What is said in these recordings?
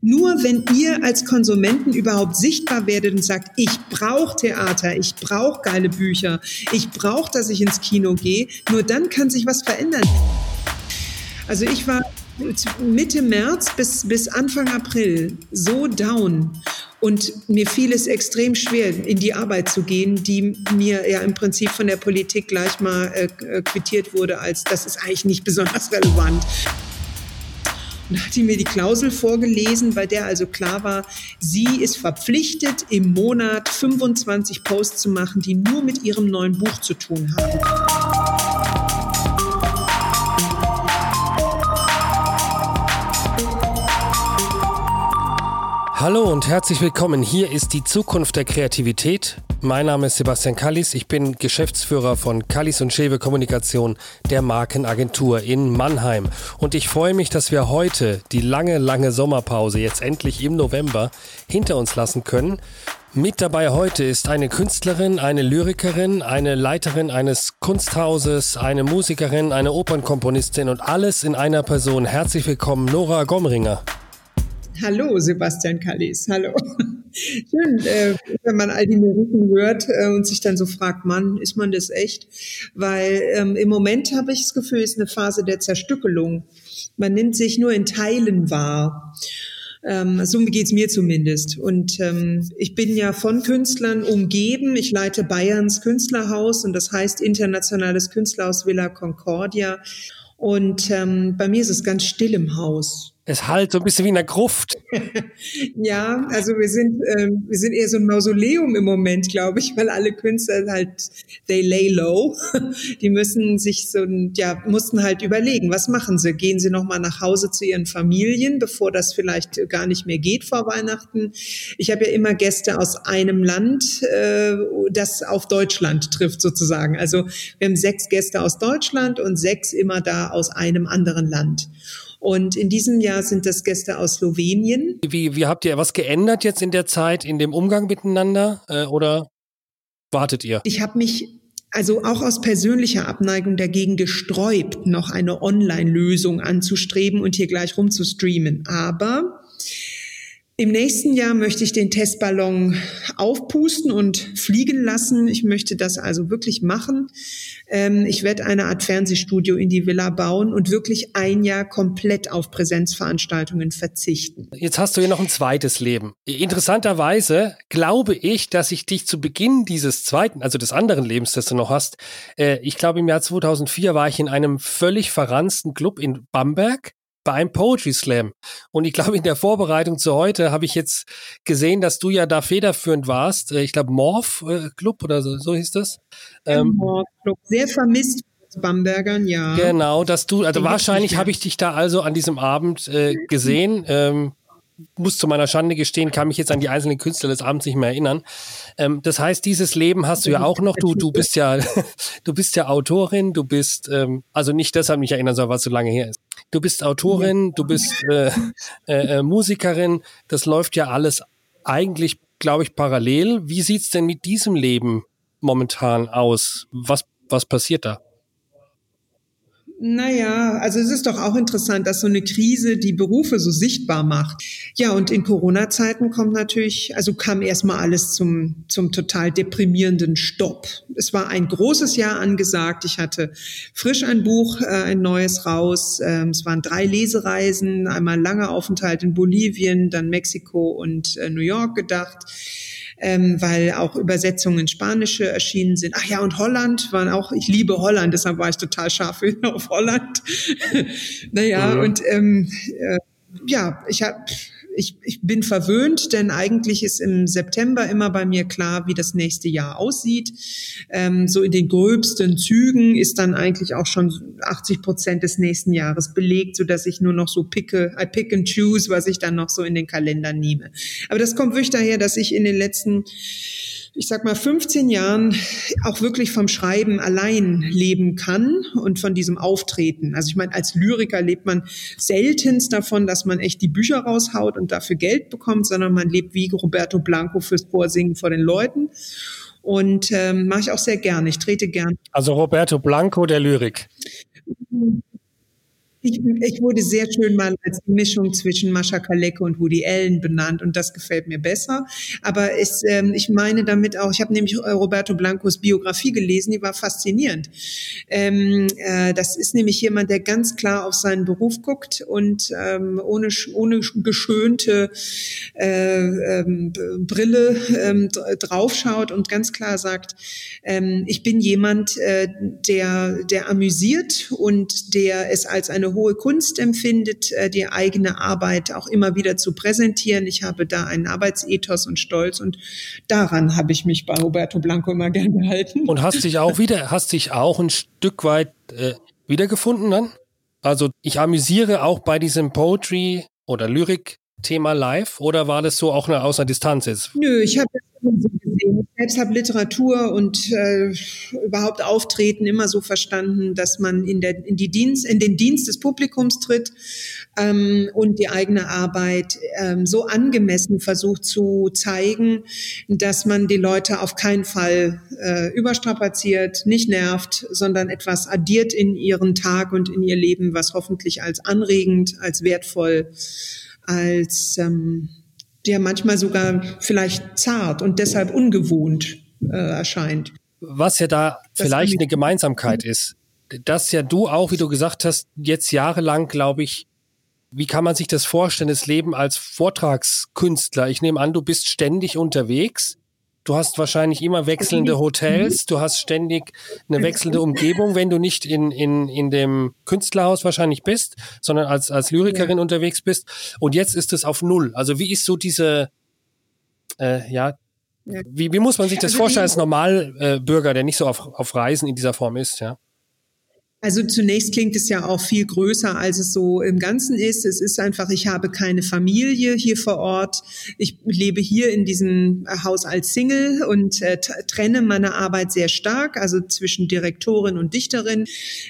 Nur wenn ihr als Konsumenten überhaupt sichtbar werdet und sagt, ich brauche Theater, ich brauche geile Bücher, ich brauche, dass ich ins Kino gehe, nur dann kann sich was verändern. Also ich war Mitte März bis, bis Anfang April so down. Und mir fiel es extrem schwer, in die Arbeit zu gehen, die mir ja im Prinzip von der Politik gleich mal äh, quittiert wurde, als das ist eigentlich nicht besonders relevant. Und hat mir die Klausel vorgelesen, bei der also klar war, sie ist verpflichtet, im Monat 25 Posts zu machen, die nur mit ihrem neuen Buch zu tun haben. Hallo und herzlich willkommen. Hier ist die Zukunft der Kreativität. Mein Name ist Sebastian Kallis. Ich bin Geschäftsführer von Kallis und Schewe Kommunikation, der Markenagentur in Mannheim. Und ich freue mich, dass wir heute die lange, lange Sommerpause jetzt endlich im November hinter uns lassen können. Mit dabei heute ist eine Künstlerin, eine Lyrikerin, eine Leiterin eines Kunsthauses, eine Musikerin, eine Opernkomponistin und alles in einer Person. Herzlich willkommen, Nora Gomringer. Hallo, Sebastian Kallis. Hallo. Schön, äh, wenn man all die Meriten hört äh, und sich dann so fragt, Mann, ist man das echt? Weil ähm, im Moment habe ich das Gefühl, es ist eine Phase der Zerstückelung. Man nimmt sich nur in Teilen wahr. Ähm, so geht's mir zumindest. Und ähm, ich bin ja von Künstlern umgeben. Ich leite Bayerns Künstlerhaus und das heißt Internationales Künstlerhaus Villa Concordia. Und ähm, bei mir ist es ganz still im Haus. Es halt so ein bisschen wie in der Gruft. ja, also wir sind, äh, wir sind eher so ein Mausoleum im Moment, glaube ich, weil alle Künstler halt, they lay low. Die müssen sich so, ja, mussten halt überlegen, was machen sie? Gehen sie nochmal nach Hause zu ihren Familien, bevor das vielleicht gar nicht mehr geht vor Weihnachten? Ich habe ja immer Gäste aus einem Land, äh, das auf Deutschland trifft sozusagen. Also wir haben sechs Gäste aus Deutschland und sechs immer da aus einem anderen Land. Und in diesem Jahr sind das Gäste aus Slowenien. Wie, wie habt ihr was geändert jetzt in der Zeit in dem Umgang miteinander äh, oder wartet ihr? Ich habe mich also auch aus persönlicher Abneigung dagegen gesträubt, noch eine Online-Lösung anzustreben und hier gleich rumzustreamen. Aber im nächsten Jahr möchte ich den Testballon aufpusten und fliegen lassen. Ich möchte das also wirklich machen. Ähm, ich werde eine Art Fernsehstudio in die Villa bauen und wirklich ein Jahr komplett auf Präsenzveranstaltungen verzichten. Jetzt hast du hier noch ein zweites Leben. Interessanterweise glaube ich, dass ich dich zu Beginn dieses zweiten, also des anderen Lebens, das du noch hast, äh, ich glaube im Jahr 2004 war ich in einem völlig verransten Club in Bamberg bei einem Poetry Slam. Und ich glaube, in der Vorbereitung zu heute habe ich jetzt gesehen, dass du ja da federführend warst. Äh, ich glaube, Morph äh, Club oder so, so hieß das. Ähm, Morph Club, sehr vermisst Bambergern, ja. Genau, dass du, also wahrscheinlich habe ich dich da also an diesem Abend äh, gesehen. Ähm, muss zu meiner Schande gestehen, kann mich jetzt an die einzelnen Künstler des Abends nicht mehr erinnern. Ähm, das heißt, dieses Leben hast du ja auch noch. Du, du bist ja, du bist ja Autorin. Du bist, ähm, also nicht deshalb nicht erinnern, sondern was so lange her ist. Du bist Autorin, du bist äh, äh, äh, Musikerin. Das läuft ja alles eigentlich, glaube ich, parallel. Wie sieht's denn mit diesem Leben momentan aus? Was was passiert da? Naja, also es ist doch auch interessant, dass so eine Krise die Berufe so sichtbar macht. Ja, und in Corona-Zeiten kommt natürlich, also kam erstmal alles zum, zum total deprimierenden Stopp. Es war ein großes Jahr angesagt. Ich hatte frisch ein Buch, äh, ein neues raus. Ähm, es waren drei Lesereisen, einmal ein langer Aufenthalt in Bolivien, dann Mexiko und äh, New York gedacht ähm, weil auch Übersetzungen in Spanische erschienen sind. Ach ja, und Holland waren auch, ich liebe Holland, deshalb war ich total scharf auf Holland. naja, mhm. und ähm, äh, ja, ich habe ich, ich bin verwöhnt, denn eigentlich ist im September immer bei mir klar, wie das nächste Jahr aussieht. Ähm, so in den gröbsten Zügen ist dann eigentlich auch schon 80 Prozent des nächsten Jahres belegt, so dass ich nur noch so picke, I pick and choose, was ich dann noch so in den Kalender nehme. Aber das kommt wirklich daher, dass ich in den letzten ich sag mal, 15 Jahren auch wirklich vom Schreiben allein leben kann und von diesem Auftreten. Also ich meine, als Lyriker lebt man seltenst davon, dass man echt die Bücher raushaut und dafür Geld bekommt, sondern man lebt wie Roberto Blanco fürs Vorsingen vor den Leuten. Und ähm, mache ich auch sehr gerne. Ich trete gern. Also Roberto Blanco der Lyrik. Ich, ich, wurde sehr schön mal als Mischung zwischen Mascha Kaleko und Woody Allen benannt und das gefällt mir besser. Aber es, ähm, ich meine damit auch, ich habe nämlich Roberto Blancos Biografie gelesen, die war faszinierend. Ähm, äh, das ist nämlich jemand, der ganz klar auf seinen Beruf guckt und ähm, ohne, ohne geschönte äh, ähm, Brille ähm, draufschaut und ganz klar sagt, ähm, ich bin jemand, äh, der, der amüsiert und der es als eine hohe Kunst empfindet, äh, die eigene Arbeit auch immer wieder zu präsentieren. Ich habe da einen Arbeitsethos und Stolz und daran habe ich mich bei Roberto Blanco immer gern gehalten. Und hast dich auch wieder, hast dich auch ein Stück weit äh, wiedergefunden dann? Also ich amüsiere auch bei diesem Poetry oder Lyrik Thema live oder war das so auch eine außer Distanz jetzt? Nö, ich habe so gesehen. Ich selbst habe Literatur und äh, überhaupt Auftreten immer so verstanden, dass man in, der, in, die Dienst, in den Dienst des Publikums tritt ähm, und die eigene Arbeit ähm, so angemessen versucht zu zeigen, dass man die Leute auf keinen Fall äh, überstrapaziert, nicht nervt, sondern etwas addiert in ihren Tag und in ihr Leben, was hoffentlich als anregend, als wertvoll als ähm, der manchmal sogar vielleicht zart und deshalb ungewohnt äh, erscheint. Was ja da das vielleicht eine Gemeinsamkeit ist, dass ja du auch, wie du gesagt hast, jetzt jahrelang, glaube ich, wie kann man sich das vorstellen, das Leben als Vortragskünstler? Ich nehme an, du bist ständig unterwegs Du hast wahrscheinlich immer wechselnde Hotels, du hast ständig eine wechselnde Umgebung, wenn du nicht in, in, in dem Künstlerhaus wahrscheinlich bist, sondern als, als Lyrikerin ja. unterwegs bist. Und jetzt ist es auf Null. Also wie ist so diese, äh, ja, wie, wie muss man sich das also vorstellen als Normalbürger, äh, der nicht so auf, auf Reisen in dieser Form ist, ja? Also zunächst klingt es ja auch viel größer, als es so im Ganzen ist. Es ist einfach, ich habe keine Familie hier vor Ort. Ich lebe hier in diesem Haus als Single und äh, trenne meine Arbeit sehr stark, also zwischen Direktorin und Dichterin.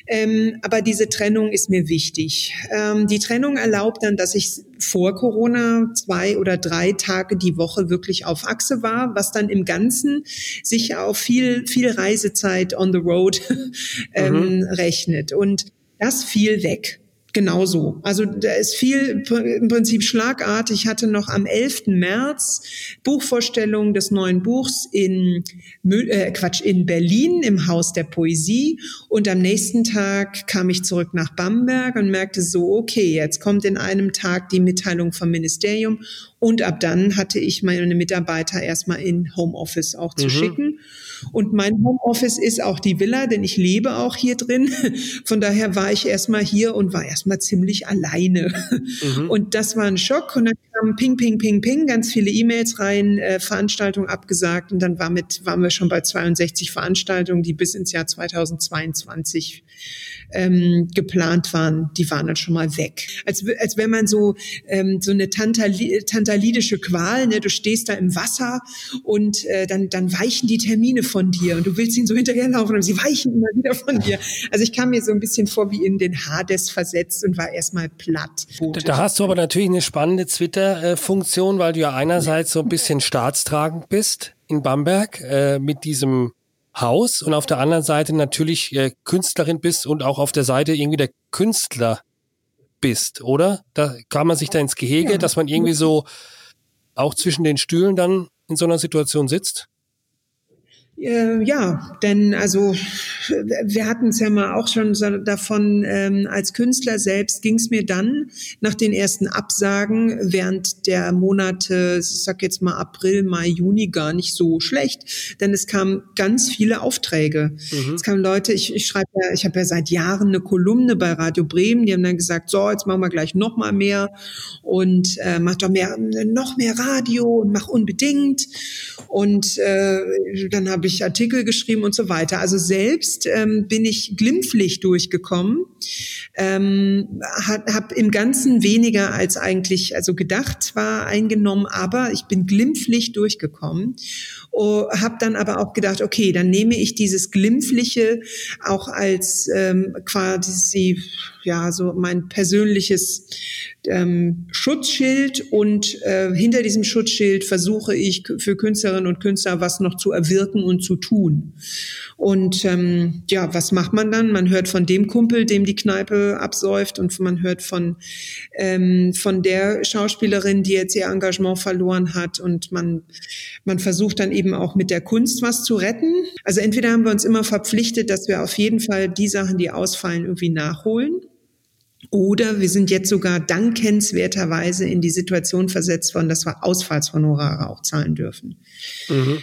Ähm, aber diese Trennung ist mir wichtig. Ähm, die Trennung erlaubt dann, dass ich vor Corona zwei oder drei Tage die Woche wirklich auf Achse war, was dann im Ganzen sich auf viel, viel Reisezeit on the road ähm, mhm. rechnet. Und das fiel weg. Genauso. Also da ist viel im Prinzip schlagartig. Ich hatte noch am 11. März Buchvorstellung des neuen Buchs in äh, Quatsch in Berlin im Haus der Poesie und am nächsten Tag kam ich zurück nach Bamberg und merkte so, okay, jetzt kommt in einem Tag die Mitteilung vom Ministerium und ab dann hatte ich meine Mitarbeiter erstmal in Homeoffice auch zu mhm. schicken. Und mein Homeoffice ist auch die Villa, denn ich lebe auch hier drin. Von daher war ich erstmal hier und war erstmal ziemlich alleine. Mhm. Und das war ein Schock. Und dann kam ping, ping, ping, ping, ganz viele E-Mails rein, äh, Veranstaltung abgesagt. Und dann war mit, waren wir schon bei 62 Veranstaltungen, die bis ins Jahr 2022 ähm, geplant waren, die waren dann schon mal weg. Als, als wenn man so, ähm, so eine Tantali tantalidische Qual, ne? du stehst da im Wasser und äh, dann, dann weichen die Termine von dir und du willst ihnen so hinterherlaufen und sie weichen immer wieder von dir. Also ich kam mir so ein bisschen vor wie in den Hades versetzt und war erstmal platt. Da, hast du aber natürlich eine spannende Twitter-Funktion, weil du ja einerseits so ein bisschen staatstragend bist in Bamberg äh, mit diesem Haus und auf der anderen Seite natürlich äh, Künstlerin bist und auch auf der Seite irgendwie der Künstler bist, oder? Da kann man sich da ins Gehege, ja. dass man irgendwie so auch zwischen den Stühlen dann in so einer Situation sitzt? Äh, ja, denn also wir hatten es ja mal auch schon so davon, ähm, als Künstler selbst ging es mir dann nach den ersten Absagen während der Monate, ich sag jetzt mal April, Mai, Juni gar nicht so schlecht, denn es kamen ganz viele Aufträge. Mhm. Es kamen Leute, ich, ich schreibe ja, ich habe ja seit Jahren eine Kolumne bei Radio Bremen, die haben dann gesagt, so, jetzt machen wir gleich noch mal mehr und äh, mach doch mehr, noch mehr Radio und mach unbedingt. Und äh, dann habe ich Artikel geschrieben und so weiter. Also selbst ähm, bin ich glimpflich durchgekommen, ähm, habe im Ganzen weniger als eigentlich also gedacht war eingenommen, aber ich bin glimpflich durchgekommen. Oh, habe dann aber auch gedacht, okay, dann nehme ich dieses glimpfliche auch als ähm, quasi ja so mein persönliches ähm, Schutzschild und äh, hinter diesem Schutzschild versuche ich für Künstlerinnen und Künstler was noch zu erwirken und zu tun. Und ähm, ja, was macht man dann? Man hört von dem Kumpel, dem die Kneipe absäuft und man hört von ähm, von der Schauspielerin, die jetzt ihr Engagement verloren hat und man man versucht dann eben auch mit der Kunst was zu retten. Also entweder haben wir uns immer verpflichtet, dass wir auf jeden Fall die Sachen, die ausfallen, irgendwie nachholen. Oder wir sind jetzt sogar dankenswerterweise in die Situation versetzt worden, dass wir Ausfallshonorare auch zahlen dürfen. Mhm.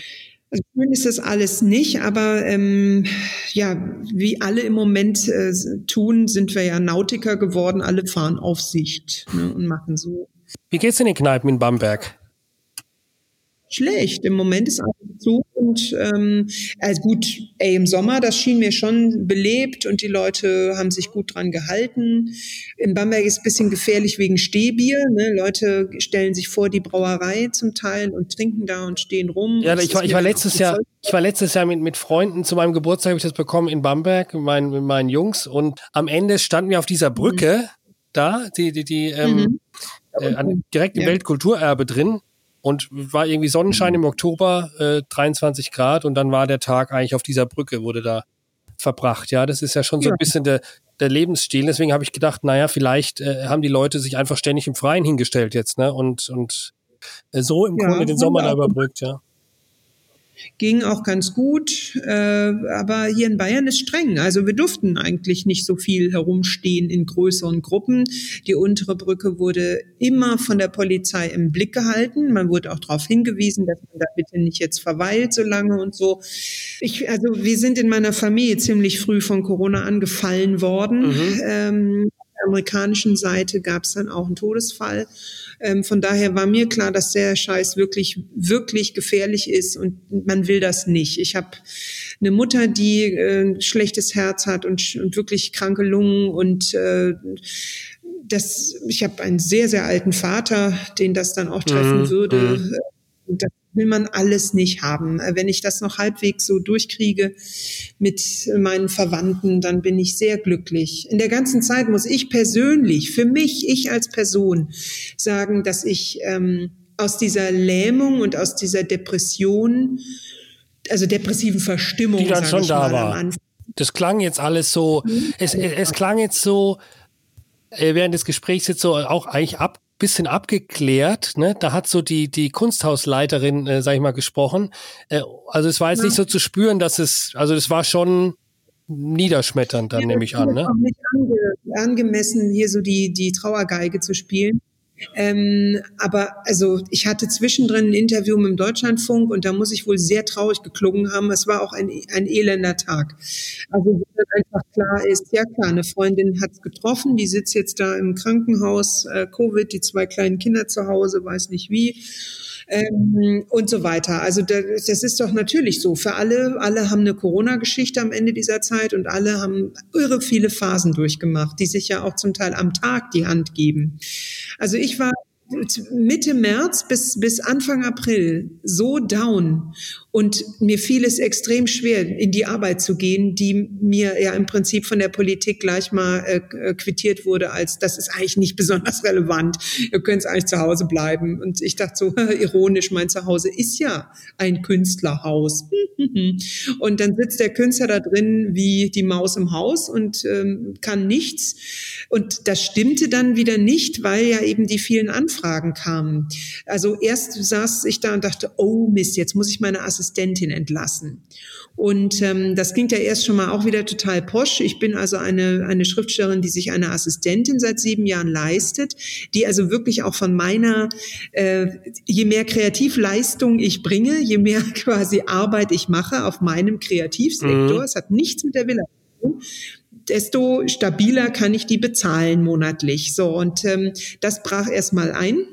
Also schön ist das alles nicht, aber ähm, ja, wie alle im Moment äh, tun, sind wir ja Nautiker geworden. Alle fahren auf Sicht ne, und machen so. Wie geht's in den Kneipen in Bamberg? Schlecht. Im Moment ist alles zu und ähm, also gut, ey, im Sommer, das schien mir schon belebt und die Leute haben sich gut dran gehalten. In Bamberg ist es ein bisschen gefährlich wegen Stehbier. Ne? Leute stellen sich vor die Brauerei zum Teil und trinken da und stehen rum. Ja, ich war, ich war letztes Jahr, ich war letztes Jahr mit, mit Freunden zu meinem Geburtstag, habe ich das bekommen in Bamberg mit meinen, mit meinen Jungs und am Ende standen wir auf dieser Brücke mhm. da, die, die, die ähm, mhm. äh, direkt im ja. Weltkulturerbe drin und war irgendwie Sonnenschein im Oktober, äh, 23 Grad und dann war der Tag eigentlich auf dieser Brücke, wurde da verbracht. Ja, das ist ja schon so ein bisschen der, der Lebensstil. Deswegen habe ich gedacht, naja, vielleicht äh, haben die Leute sich einfach ständig im Freien hingestellt jetzt, ne? Und, und äh, so im ja, Grunde den Sommer da überbrückt, ja ging auch ganz gut. Äh, aber hier in Bayern ist streng. Also wir durften eigentlich nicht so viel herumstehen in größeren Gruppen. Die untere Brücke wurde immer von der Polizei im Blick gehalten. Man wurde auch darauf hingewiesen, dass man da bitte nicht jetzt verweilt so lange und so. Ich, also wir sind in meiner Familie ziemlich früh von Corona angefallen worden. Mhm. Ähm, amerikanischen Seite gab es dann auch einen Todesfall. Ähm, von daher war mir klar, dass der Scheiß wirklich, wirklich gefährlich ist und man will das nicht. Ich habe eine Mutter, die äh, schlechtes Herz hat und, und wirklich kranke Lungen und äh, das, ich habe einen sehr, sehr alten Vater, den das dann auch treffen mhm. würde. Mhm. Das will man alles nicht haben. Wenn ich das noch halbwegs so durchkriege mit meinen Verwandten, dann bin ich sehr glücklich. In der ganzen Zeit muss ich persönlich, für mich, ich als Person, sagen, dass ich ähm, aus dieser Lähmung und aus dieser Depression, also depressiven Verstimmung, die dann schon da war. Das klang jetzt alles so, es, es, es klang jetzt so, äh, während des Gesprächs jetzt so auch eigentlich ab, bisschen abgeklärt. Ne? Da hat so die, die Kunsthausleiterin, äh, sag ich mal, gesprochen. Äh, also es war jetzt ja. nicht so zu spüren, dass es, also es war schon niederschmetternd, dann ja, nehme ich an. Ne? Auch nicht ange, angemessen, hier so die, die Trauergeige zu spielen. Ähm, aber also ich hatte zwischendrin ein Interview mit dem Deutschlandfunk und da muss ich wohl sehr traurig geklungen haben. Es war auch ein, ein elender Tag. Also wo dann einfach klar ist, ja klar, eine Freundin hat's getroffen, die sitzt jetzt da im Krankenhaus, äh, Covid, die zwei kleinen Kinder zu Hause, weiß nicht wie ähm, und so weiter. Also das, das ist doch natürlich so. Für alle, alle haben eine Corona-Geschichte am Ende dieser Zeit und alle haben irre viele Phasen durchgemacht, die sich ja auch zum Teil am Tag die Hand geben. Also ich war Mitte März bis, bis Anfang April so down und mir fiel es extrem schwer, in die Arbeit zu gehen, die mir ja im Prinzip von der Politik gleich mal äh, äh quittiert wurde, als das ist eigentlich nicht besonders relevant. Ihr könnt eigentlich zu Hause bleiben. Und ich dachte so, ironisch, mein Zuhause ist ja ein Künstlerhaus. und dann sitzt der Künstler da drin wie die Maus im Haus und ähm, kann nichts. Und das stimmte dann wieder nicht, weil ja eben die vielen Anfragen kamen. Also erst saß ich da und dachte, oh Mist, jetzt muss ich meine Assistentin Assistentin entlassen. Und ähm, das klingt ja erst schon mal auch wieder total posch. Ich bin also eine, eine Schriftstellerin, die sich eine Assistentin seit sieben Jahren leistet, die also wirklich auch von meiner, äh, je mehr Kreativleistung ich bringe, je mehr quasi Arbeit ich mache auf meinem Kreativsektor, mhm. es hat nichts mit der Villa zu tun, desto stabiler kann ich die bezahlen monatlich. So, und ähm, das brach erstmal ein.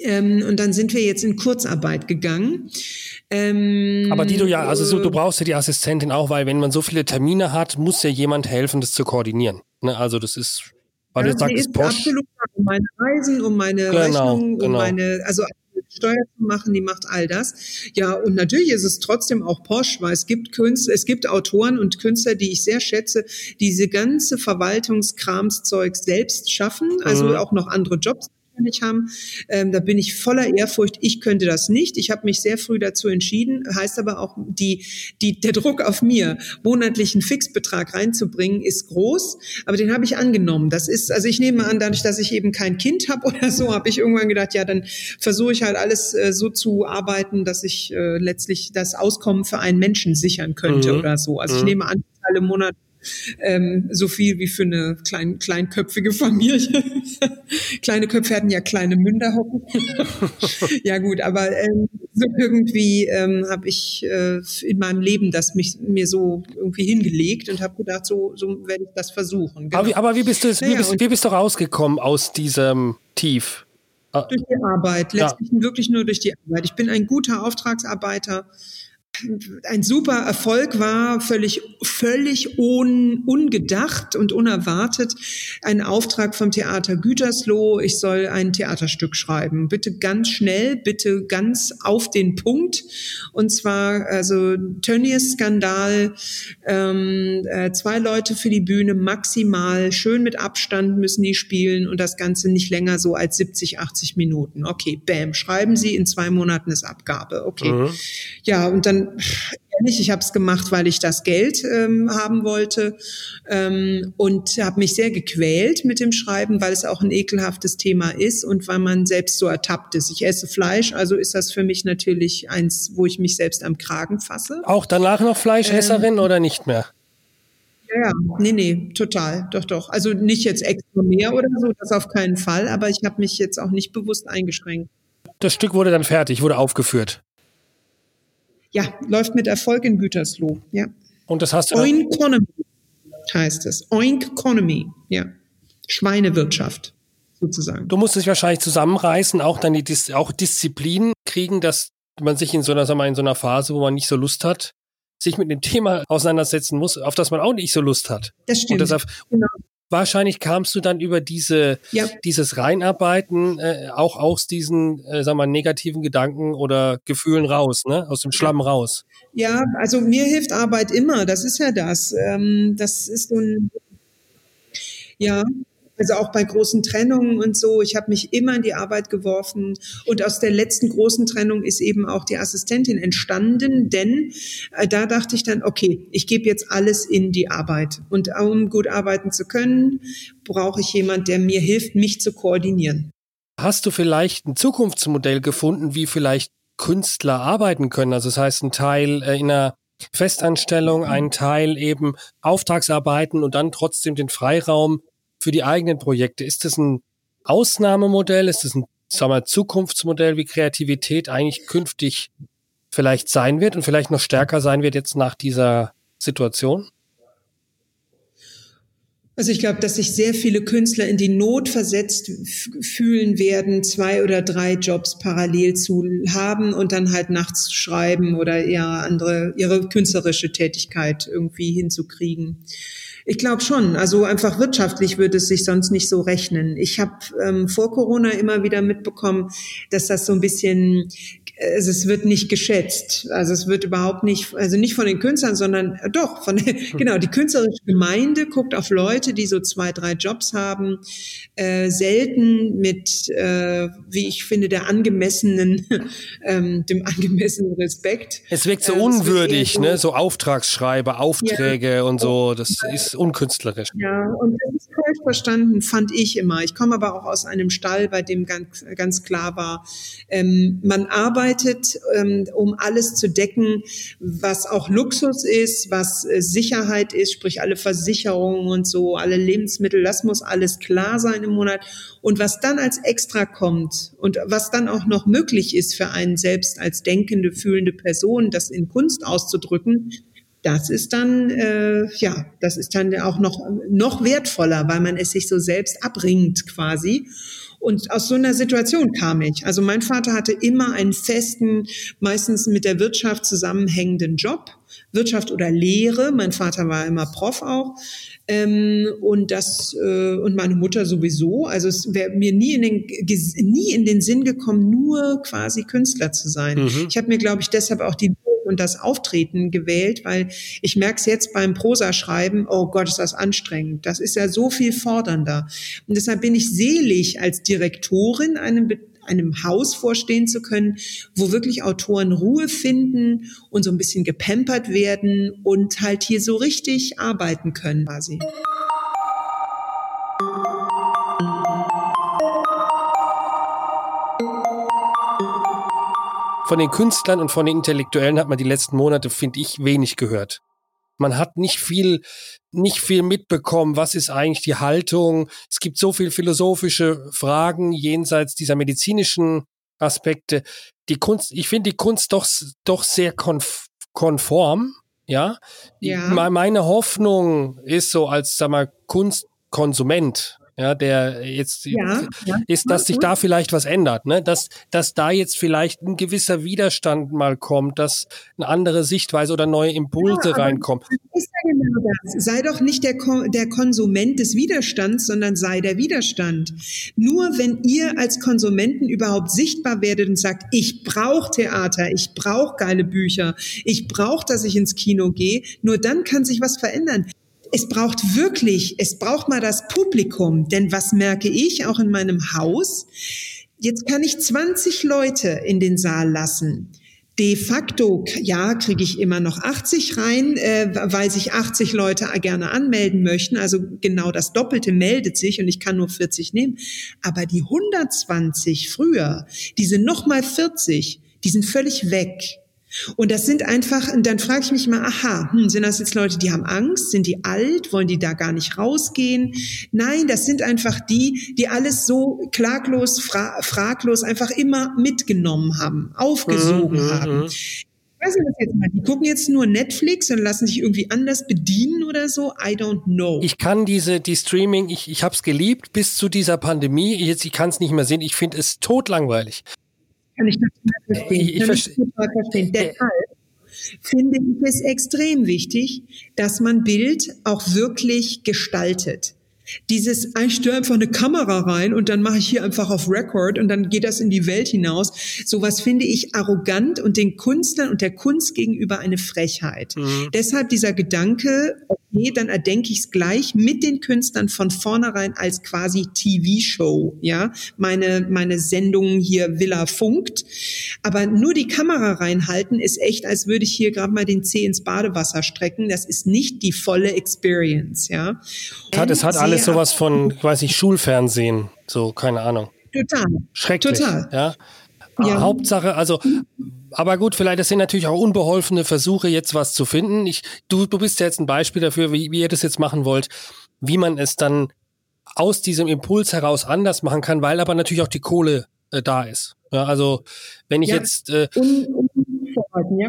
Ähm, und dann sind wir jetzt in Kurzarbeit gegangen. Ähm, Aber die du ja, also so, du brauchst ja die Assistentin auch, weil wenn man so viele Termine hat, muss ja jemand helfen, das zu koordinieren. Ne? Also das ist, weil ja, du sagst, ist Porsche. absolut um meine Reisen, um meine genau, Rechnungen, um genau. meine, also Steuer zu machen, die macht all das. Ja, und natürlich ist es trotzdem auch Posch, weil es gibt Künstler, es gibt Autoren und Künstler, die ich sehr schätze, diese ganze Verwaltungskramszeug selbst schaffen, also mhm. auch noch andere Jobs nicht haben. Ähm, da bin ich voller Ehrfurcht. Ich könnte das nicht. Ich habe mich sehr früh dazu entschieden. Heißt aber auch, die, die, der Druck auf mir, monatlichen Fixbetrag reinzubringen, ist groß. Aber den habe ich angenommen. Das ist, also ich nehme an, dadurch, dass ich eben kein Kind habe oder so, habe ich irgendwann gedacht, ja, dann versuche ich halt alles äh, so zu arbeiten, dass ich äh, letztlich das Auskommen für einen Menschen sichern könnte mhm. oder so. Also ich mhm. nehme an, alle Monate ähm, so viel wie für eine klein, kleinköpfige Familie. kleine Köpfe hatten ja kleine Münder hocken. ja gut, aber ähm, so irgendwie ähm, habe ich äh, in meinem Leben das mich, mir so irgendwie hingelegt und habe gedacht, so, so werde ich das versuchen. Genau. Aber, wie, aber wie bist du, wie, naja, bist, wie bist du rausgekommen aus diesem Tief? Durch die Arbeit, letztlich ja. wirklich nur durch die Arbeit. Ich bin ein guter Auftragsarbeiter ein super Erfolg war, völlig, völlig un, ungedacht und unerwartet, ein Auftrag vom Theater Gütersloh. Ich soll ein Theaterstück schreiben. Bitte ganz schnell, bitte ganz auf den Punkt. Und zwar, also Tönnies-Skandal, ähm, äh, zwei Leute für die Bühne maximal, schön mit Abstand müssen die spielen und das Ganze nicht länger so als 70, 80 Minuten. Okay, bam, schreiben Sie, in zwei Monaten ist Abgabe. Okay. Mhm. Ja, und dann ehrlich, ich habe es gemacht, weil ich das Geld ähm, haben wollte ähm, und habe mich sehr gequält mit dem Schreiben, weil es auch ein ekelhaftes Thema ist und weil man selbst so ertappt ist. Ich esse Fleisch, also ist das für mich natürlich eins, wo ich mich selbst am Kragen fasse. Auch danach noch Fleischesserin ähm, oder nicht mehr? Ja, nee, nee, total, doch, doch. Also nicht jetzt extra mehr oder so, das auf keinen Fall, aber ich habe mich jetzt auch nicht bewusst eingeschränkt. Das Stück wurde dann fertig, wurde aufgeführt ja, läuft mit Erfolg in Gütersloh. Ja. Und das hast du. Oinkonomy heißt es. Oinkonomy, ja. Schweinewirtschaft sozusagen. Du musst dich wahrscheinlich zusammenreißen, auch dann die Dis auch Disziplin kriegen, dass man sich in so einer, sagen wir mal, in so einer Phase, wo man nicht so Lust hat, sich mit dem Thema auseinandersetzen muss, auf das man auch nicht so Lust hat. Das stimmt. Und deshalb, genau wahrscheinlich kamst du dann über diese, ja. dieses Reinarbeiten äh, auch aus diesen, äh, sagen wir, negativen Gedanken oder Gefühlen raus, ne? Aus dem Schlamm raus. Ja, also mir hilft Arbeit immer. Das ist ja das. Ähm, das ist so ein, ja, also auch bei großen Trennungen und so. Ich habe mich immer in die Arbeit geworfen. Und aus der letzten großen Trennung ist eben auch die Assistentin entstanden, denn äh, da dachte ich dann, okay, ich gebe jetzt alles in die Arbeit. Und um gut arbeiten zu können, brauche ich jemand, der mir hilft, mich zu koordinieren. Hast du vielleicht ein Zukunftsmodell gefunden, wie vielleicht Künstler arbeiten können? Also das heißt, ein Teil äh, in einer Festanstellung, ein Teil eben Auftragsarbeiten und dann trotzdem den Freiraum für die eigenen Projekte? Ist das ein Ausnahmemodell? Ist das ein sagen wir, Zukunftsmodell, wie Kreativität eigentlich künftig vielleicht sein wird und vielleicht noch stärker sein wird jetzt nach dieser Situation? Also ich glaube, dass sich sehr viele Künstler in die Not versetzt fühlen werden, zwei oder drei Jobs parallel zu haben und dann halt nachts schreiben oder eher andere ihre künstlerische Tätigkeit irgendwie hinzukriegen. Ich glaube schon. Also einfach wirtschaftlich würde es sich sonst nicht so rechnen. Ich habe ähm, vor Corona immer wieder mitbekommen, dass das so ein bisschen also es wird nicht geschätzt. Also es wird überhaupt nicht, also nicht von den Künstlern, sondern äh, doch von, genau, die künstlerische Gemeinde guckt auf Leute, die so zwei, drei Jobs haben, äh, selten mit, äh, wie ich finde, der angemessenen, ähm, dem angemessenen Respekt. Es wirkt so äh, unwürdig, so, ne? So Auftragsschreiber, Aufträge ja. und so. Das ist unkünstlerisch. Ja, und das ist falsch verstanden, fand ich immer. Ich komme aber auch aus einem Stall, bei dem ganz, ganz klar war, ähm, man arbeitet arbeitet, ähm, um alles zu decken, was auch Luxus ist, was äh, Sicherheit ist, sprich alle Versicherungen und so, alle Lebensmittel, das muss alles klar sein im Monat. Und was dann als extra kommt und was dann auch noch möglich ist für einen selbst als denkende, fühlende Person, das in Kunst auszudrücken, das ist dann äh, ja, das ist dann auch noch noch wertvoller, weil man es sich so selbst abringt quasi. Und aus so einer Situation kam ich. Also mein Vater hatte immer einen festen, meistens mit der Wirtschaft zusammenhängenden Job. Wirtschaft oder Lehre. Mein Vater war immer Prof auch. Ähm, und das äh, und meine Mutter sowieso. Also es wäre mir nie in den nie in den Sinn gekommen, nur quasi Künstler zu sein. Mhm. Ich habe mir, glaube ich, deshalb auch die und das Auftreten gewählt, weil ich merke es jetzt beim Prosa-Schreiben, oh Gott, ist das anstrengend. Das ist ja so viel fordernder. Und deshalb bin ich selig als Direktorin einem einem Haus vorstehen zu können, wo wirklich Autoren Ruhe finden und so ein bisschen gepampert werden und halt hier so richtig arbeiten können quasi. Von den Künstlern und von den Intellektuellen hat man die letzten Monate, finde ich, wenig gehört. Man hat nicht viel, nicht viel mitbekommen. Was ist eigentlich die Haltung? Es gibt so viel philosophische Fragen jenseits dieser medizinischen Aspekte. Die Kunst, ich finde die Kunst doch, doch sehr konf konform. Ja. ja. Meine Hoffnung ist so als, sag mal, Kunstkonsument ja, der jetzt ja, ja, ist, dass sich da vielleicht was ändert, ne? Dass, dass da jetzt vielleicht ein gewisser Widerstand mal kommt, dass eine andere Sichtweise oder neue Impulse ja, reinkommen. Ist ja genau das. Sei doch nicht der, der Konsument des Widerstands, sondern sei der Widerstand. Nur wenn ihr als Konsumenten überhaupt sichtbar werdet und sagt, ich brauche Theater, ich brauche geile Bücher, ich brauche, dass ich ins Kino gehe, nur dann kann sich was verändern es braucht wirklich, es braucht mal das Publikum. Denn was merke ich auch in meinem Haus? Jetzt kann ich 20 Leute in den Saal lassen. De facto, ja, kriege ich immer noch 80 rein, äh, weil sich 80 Leute gerne anmelden möchten. Also genau das Doppelte meldet sich und ich kann nur 40 nehmen. Aber die 120 früher, diese nochmal 40, die sind völlig weg. Und das sind einfach, und dann frage ich mich mal, aha, hm, sind das jetzt Leute, die haben Angst? Sind die alt? Wollen die da gar nicht rausgehen? Nein, das sind einfach die, die alles so klaglos, fra fraglos einfach immer mitgenommen haben, aufgesogen mhm, haben. Mhm. Ich weiß nicht, jetzt mal. Die gucken jetzt nur Netflix und lassen sich irgendwie anders bedienen oder so. I don't know. Ich kann diese, die Streaming, ich, ich habe es geliebt bis zu dieser Pandemie. Jetzt, ich kann es nicht mehr sehen. Ich finde es totlangweilig. Kann ich total verstehen. Ich, ich, kann ich total verstehen. Deshalb finde ich es extrem wichtig, dass man Bild auch wirklich gestaltet. Dieses, ich störe einfach eine Kamera rein und dann mache ich hier einfach auf Record und dann geht das in die Welt hinaus. Sowas finde ich arrogant und den Künstlern und der Kunst gegenüber eine Frechheit. Mhm. Deshalb dieser Gedanke, okay, dann erdenke ich es gleich mit den Künstlern von vornherein als quasi TV-Show, ja. Meine, meine Sendung hier Villa funkt. Aber nur die Kamera reinhalten ist echt, als würde ich hier gerade mal den Zeh ins Badewasser strecken. Das ist nicht die volle Experience, ja. Es hat, es hat alles sowas von, weiß ich, Schulfernsehen, so, keine Ahnung. Total. Schrecklich. Total. Ja. Ja. Hauptsache, also, aber gut, vielleicht das sind natürlich auch unbeholfene Versuche, jetzt was zu finden. Ich, du, du bist ja jetzt ein Beispiel dafür, wie, wie ihr das jetzt machen wollt, wie man es dann aus diesem Impuls heraus anders machen kann, weil aber natürlich auch die Kohle äh, da ist. Ja, also wenn ich ja. jetzt äh,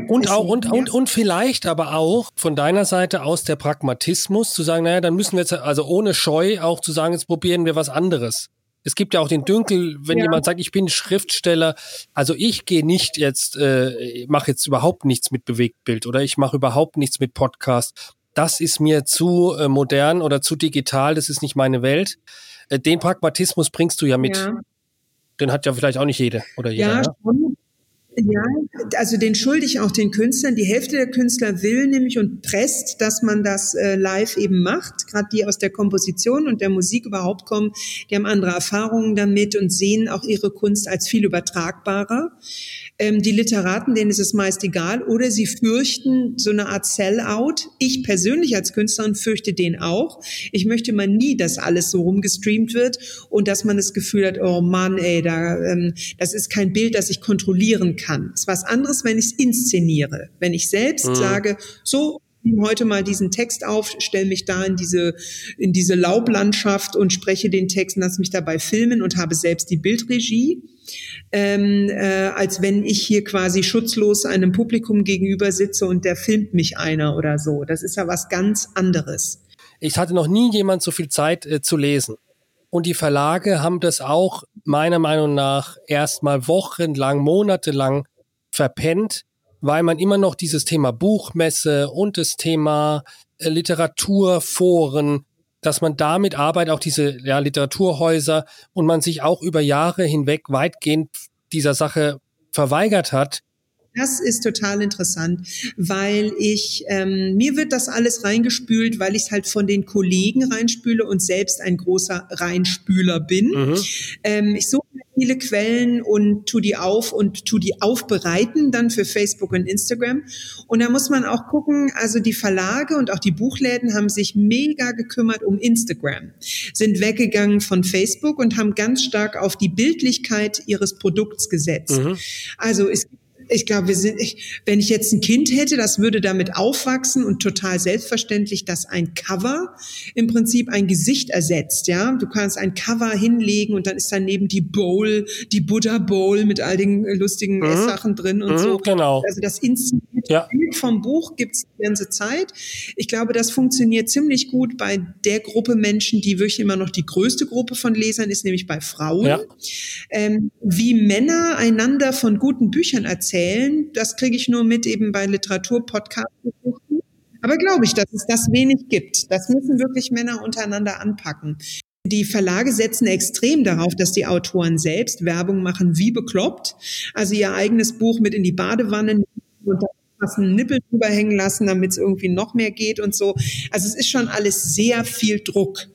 und, auch und, und und vielleicht aber auch von deiner Seite aus der Pragmatismus zu sagen, naja, dann müssen wir jetzt also ohne Scheu auch zu sagen, jetzt probieren wir was anderes es gibt ja auch den Dünkel, wenn ja. jemand sagt, ich bin Schriftsteller. Also ich gehe nicht jetzt, äh, mache jetzt überhaupt nichts mit Bewegtbild oder ich mache überhaupt nichts mit Podcast. Das ist mir zu äh, modern oder zu digital. Das ist nicht meine Welt. Äh, den Pragmatismus bringst du ja mit. Ja. Den hat ja vielleicht auch nicht jede oder jeder. Ja, ne? schon. Ja, also den schulde ich auch den Künstlern. Die Hälfte der Künstler will nämlich und presst, dass man das äh, live eben macht. Gerade die aus der Komposition und der Musik überhaupt kommen, die haben andere Erfahrungen damit und sehen auch ihre Kunst als viel übertragbarer. Ähm, die Literaten, denen ist es meist egal, oder sie fürchten so eine Art Sellout. Ich persönlich als Künstlerin fürchte den auch. Ich möchte mal nie, dass alles so rumgestreamt wird und dass man das Gefühl hat, oh Mann, ey, da, ähm, das ist kein Bild, das ich kontrollieren kann. Es ist was anderes, wenn ich es inszeniere. Wenn ich selbst mhm. sage, so nehme heute mal diesen Text auf, stelle mich da in diese, in diese Laublandschaft und spreche den Text und lasse mich dabei filmen und habe selbst die Bildregie ähm, äh, als wenn ich hier quasi schutzlos einem Publikum gegenüber sitze und der filmt mich einer oder so. Das ist ja was ganz anderes. Ich hatte noch nie jemand so viel Zeit äh, zu lesen. Und die Verlage haben das auch meiner Meinung nach erstmal wochenlang, monatelang verpennt, weil man immer noch dieses Thema Buchmesse und das Thema äh, Literaturforen, dass man damit arbeitet, auch diese ja, Literaturhäuser und man sich auch über Jahre hinweg weitgehend dieser Sache verweigert hat, das ist total interessant, weil ich, ähm, mir wird das alles reingespült, weil ich es halt von den Kollegen reinspüle und selbst ein großer Reinspüler bin. Mhm. Ähm, ich suche viele Quellen und tu die auf und tu die aufbereiten dann für Facebook und Instagram. Und da muss man auch gucken, also die Verlage und auch die Buchläden haben sich mega gekümmert um Instagram, sind weggegangen von Facebook und haben ganz stark auf die Bildlichkeit ihres Produkts gesetzt. Mhm. Also es gibt ich glaube, wir sind, ich, wenn ich jetzt ein Kind hätte, das würde damit aufwachsen und total selbstverständlich, dass ein Cover im Prinzip ein Gesicht ersetzt, ja. Du kannst ein Cover hinlegen und dann ist daneben die Bowl, die Buddha Bowl mit all den lustigen mhm. Sachen drin und mhm, so. Genau. Also das inszenierte ja. Bild vom Buch gibt's die ganze Zeit. Ich glaube, das funktioniert ziemlich gut bei der Gruppe Menschen, die wirklich immer noch die größte Gruppe von Lesern ist, nämlich bei Frauen. Ja. Ähm, wie Männer einander von guten Büchern erzählen, erzählen. Das kriege ich nur mit eben bei Literaturpodcasts. Aber glaube ich, dass es das wenig gibt. Das müssen wirklich Männer untereinander anpacken. Die Verlage setzen extrem darauf, dass die Autoren selbst Werbung machen, wie bekloppt. Also ihr eigenes Buch mit in die Badewanne und einen Nippel drüber hängen lassen, damit es irgendwie noch mehr geht und so. Also es ist schon alles sehr viel Druck.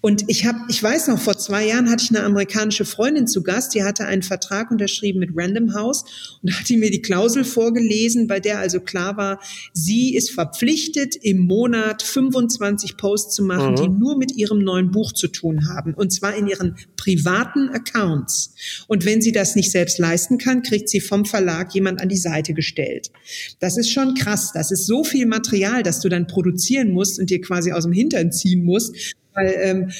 Und ich habe, ich weiß noch, vor zwei Jahren hatte ich eine amerikanische Freundin zu Gast, die hatte einen Vertrag unterschrieben mit Random House und hat die mir die Klausel vorgelesen, bei der also klar war, sie ist verpflichtet, im Monat 25 Posts zu machen, mhm. die nur mit ihrem neuen Buch zu tun haben. Und zwar in ihren privaten Accounts. Und wenn sie das nicht selbst leisten kann, kriegt sie vom Verlag jemand an die Seite gestellt. Das ist schon krass. Das ist so viel Material, das du dann produzieren musst und dir quasi aus dem Hintern ziehen musst, weil ähm,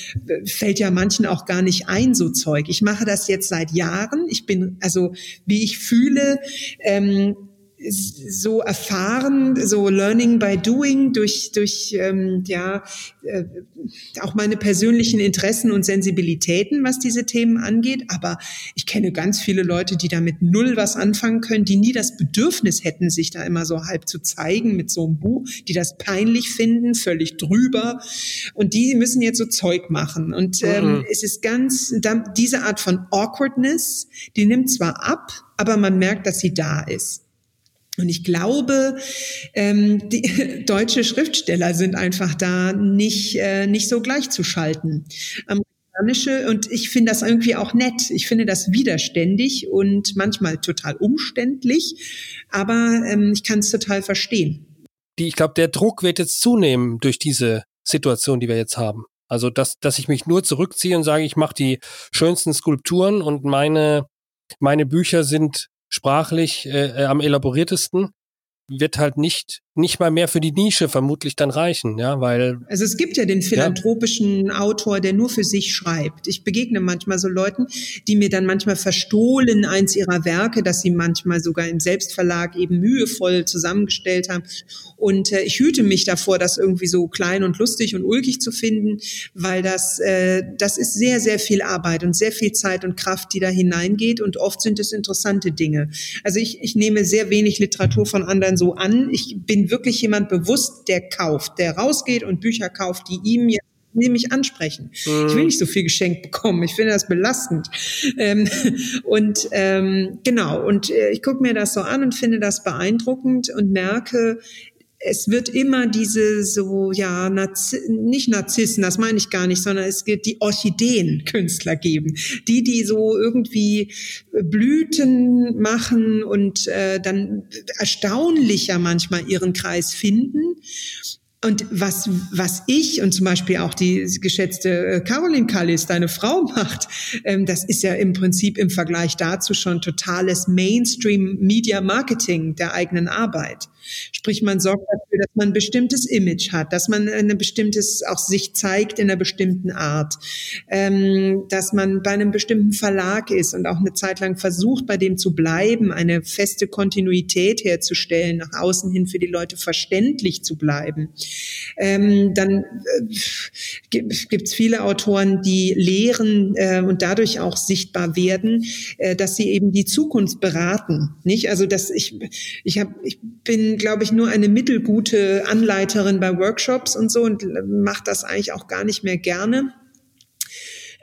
fällt ja manchen auch gar nicht ein, so Zeug. Ich mache das jetzt seit Jahren. Ich bin, also wie ich fühle, ähm, so erfahren, so Learning by Doing durch durch ähm, ja äh, auch meine persönlichen Interessen und Sensibilitäten, was diese Themen angeht. Aber ich kenne ganz viele Leute, die damit null was anfangen können, die nie das Bedürfnis hätten, sich da immer so halb zu zeigen mit so einem Buch, die das peinlich finden, völlig drüber. Und die müssen jetzt so Zeug machen. Und ähm, mhm. es ist ganz diese Art von Awkwardness, die nimmt zwar ab, aber man merkt, dass sie da ist. Und ich glaube, ähm, die deutsche Schriftsteller sind einfach da nicht, äh, nicht so gleichzuschalten. Amerikanische, und ich finde das irgendwie auch nett. Ich finde das widerständig und manchmal total umständlich, aber ähm, ich kann es total verstehen. Die, ich glaube, der Druck wird jetzt zunehmen durch diese Situation, die wir jetzt haben. Also, dass, dass ich mich nur zurückziehe und sage, ich mache die schönsten Skulpturen und meine, meine Bücher sind sprachlich äh, äh, am elaboriertesten, wird halt nicht nicht mal mehr für die Nische vermutlich dann reichen, ja, weil. Also es gibt ja den philanthropischen ja. Autor, der nur für sich schreibt. Ich begegne manchmal so Leuten, die mir dann manchmal verstohlen eins ihrer Werke, dass sie manchmal sogar im Selbstverlag eben mühevoll zusammengestellt haben. Und äh, ich hüte mich davor, das irgendwie so klein und lustig und ulkig zu finden, weil das, äh, das ist sehr, sehr viel Arbeit und sehr viel Zeit und Kraft, die da hineingeht. Und oft sind es interessante Dinge. Also ich, ich nehme sehr wenig Literatur von anderen so an. Ich bin bin wirklich jemand bewusst, der kauft, der rausgeht und Bücher kauft, die ihm jetzt nämlich ansprechen. Mhm. Ich will nicht so viel geschenkt bekommen. Ich finde das belastend. Ähm, und ähm, genau, und äh, ich gucke mir das so an und finde das beeindruckend und merke, es wird immer diese so, ja, Narzi nicht Narzissen, das meine ich gar nicht, sondern es wird die Orchideenkünstler geben. Die, die so irgendwie Blüten machen und äh, dann erstaunlicher manchmal ihren Kreis finden. Und was, was ich und zum Beispiel auch die geschätzte äh, Caroline Kallis, deine Frau, macht, ähm, das ist ja im Prinzip im Vergleich dazu schon totales Mainstream-Media-Marketing der eigenen Arbeit. Sprich, man sorgt dafür, dass man ein bestimmtes Image hat, dass man ein bestimmtes auch sich zeigt in einer bestimmten Art, ähm, dass man bei einem bestimmten Verlag ist und auch eine Zeit lang versucht, bei dem zu bleiben, eine feste Kontinuität herzustellen, nach außen hin für die Leute verständlich zu bleiben. Ähm, dann äh, gibt es viele Autoren, die lehren äh, und dadurch auch sichtbar werden, äh, dass sie eben die Zukunft beraten. Nicht? Also dass ich, ich, hab, ich bin, glaube ich, nur eine mittelgute Anleiterin bei Workshops und so und mache das eigentlich auch gar nicht mehr gerne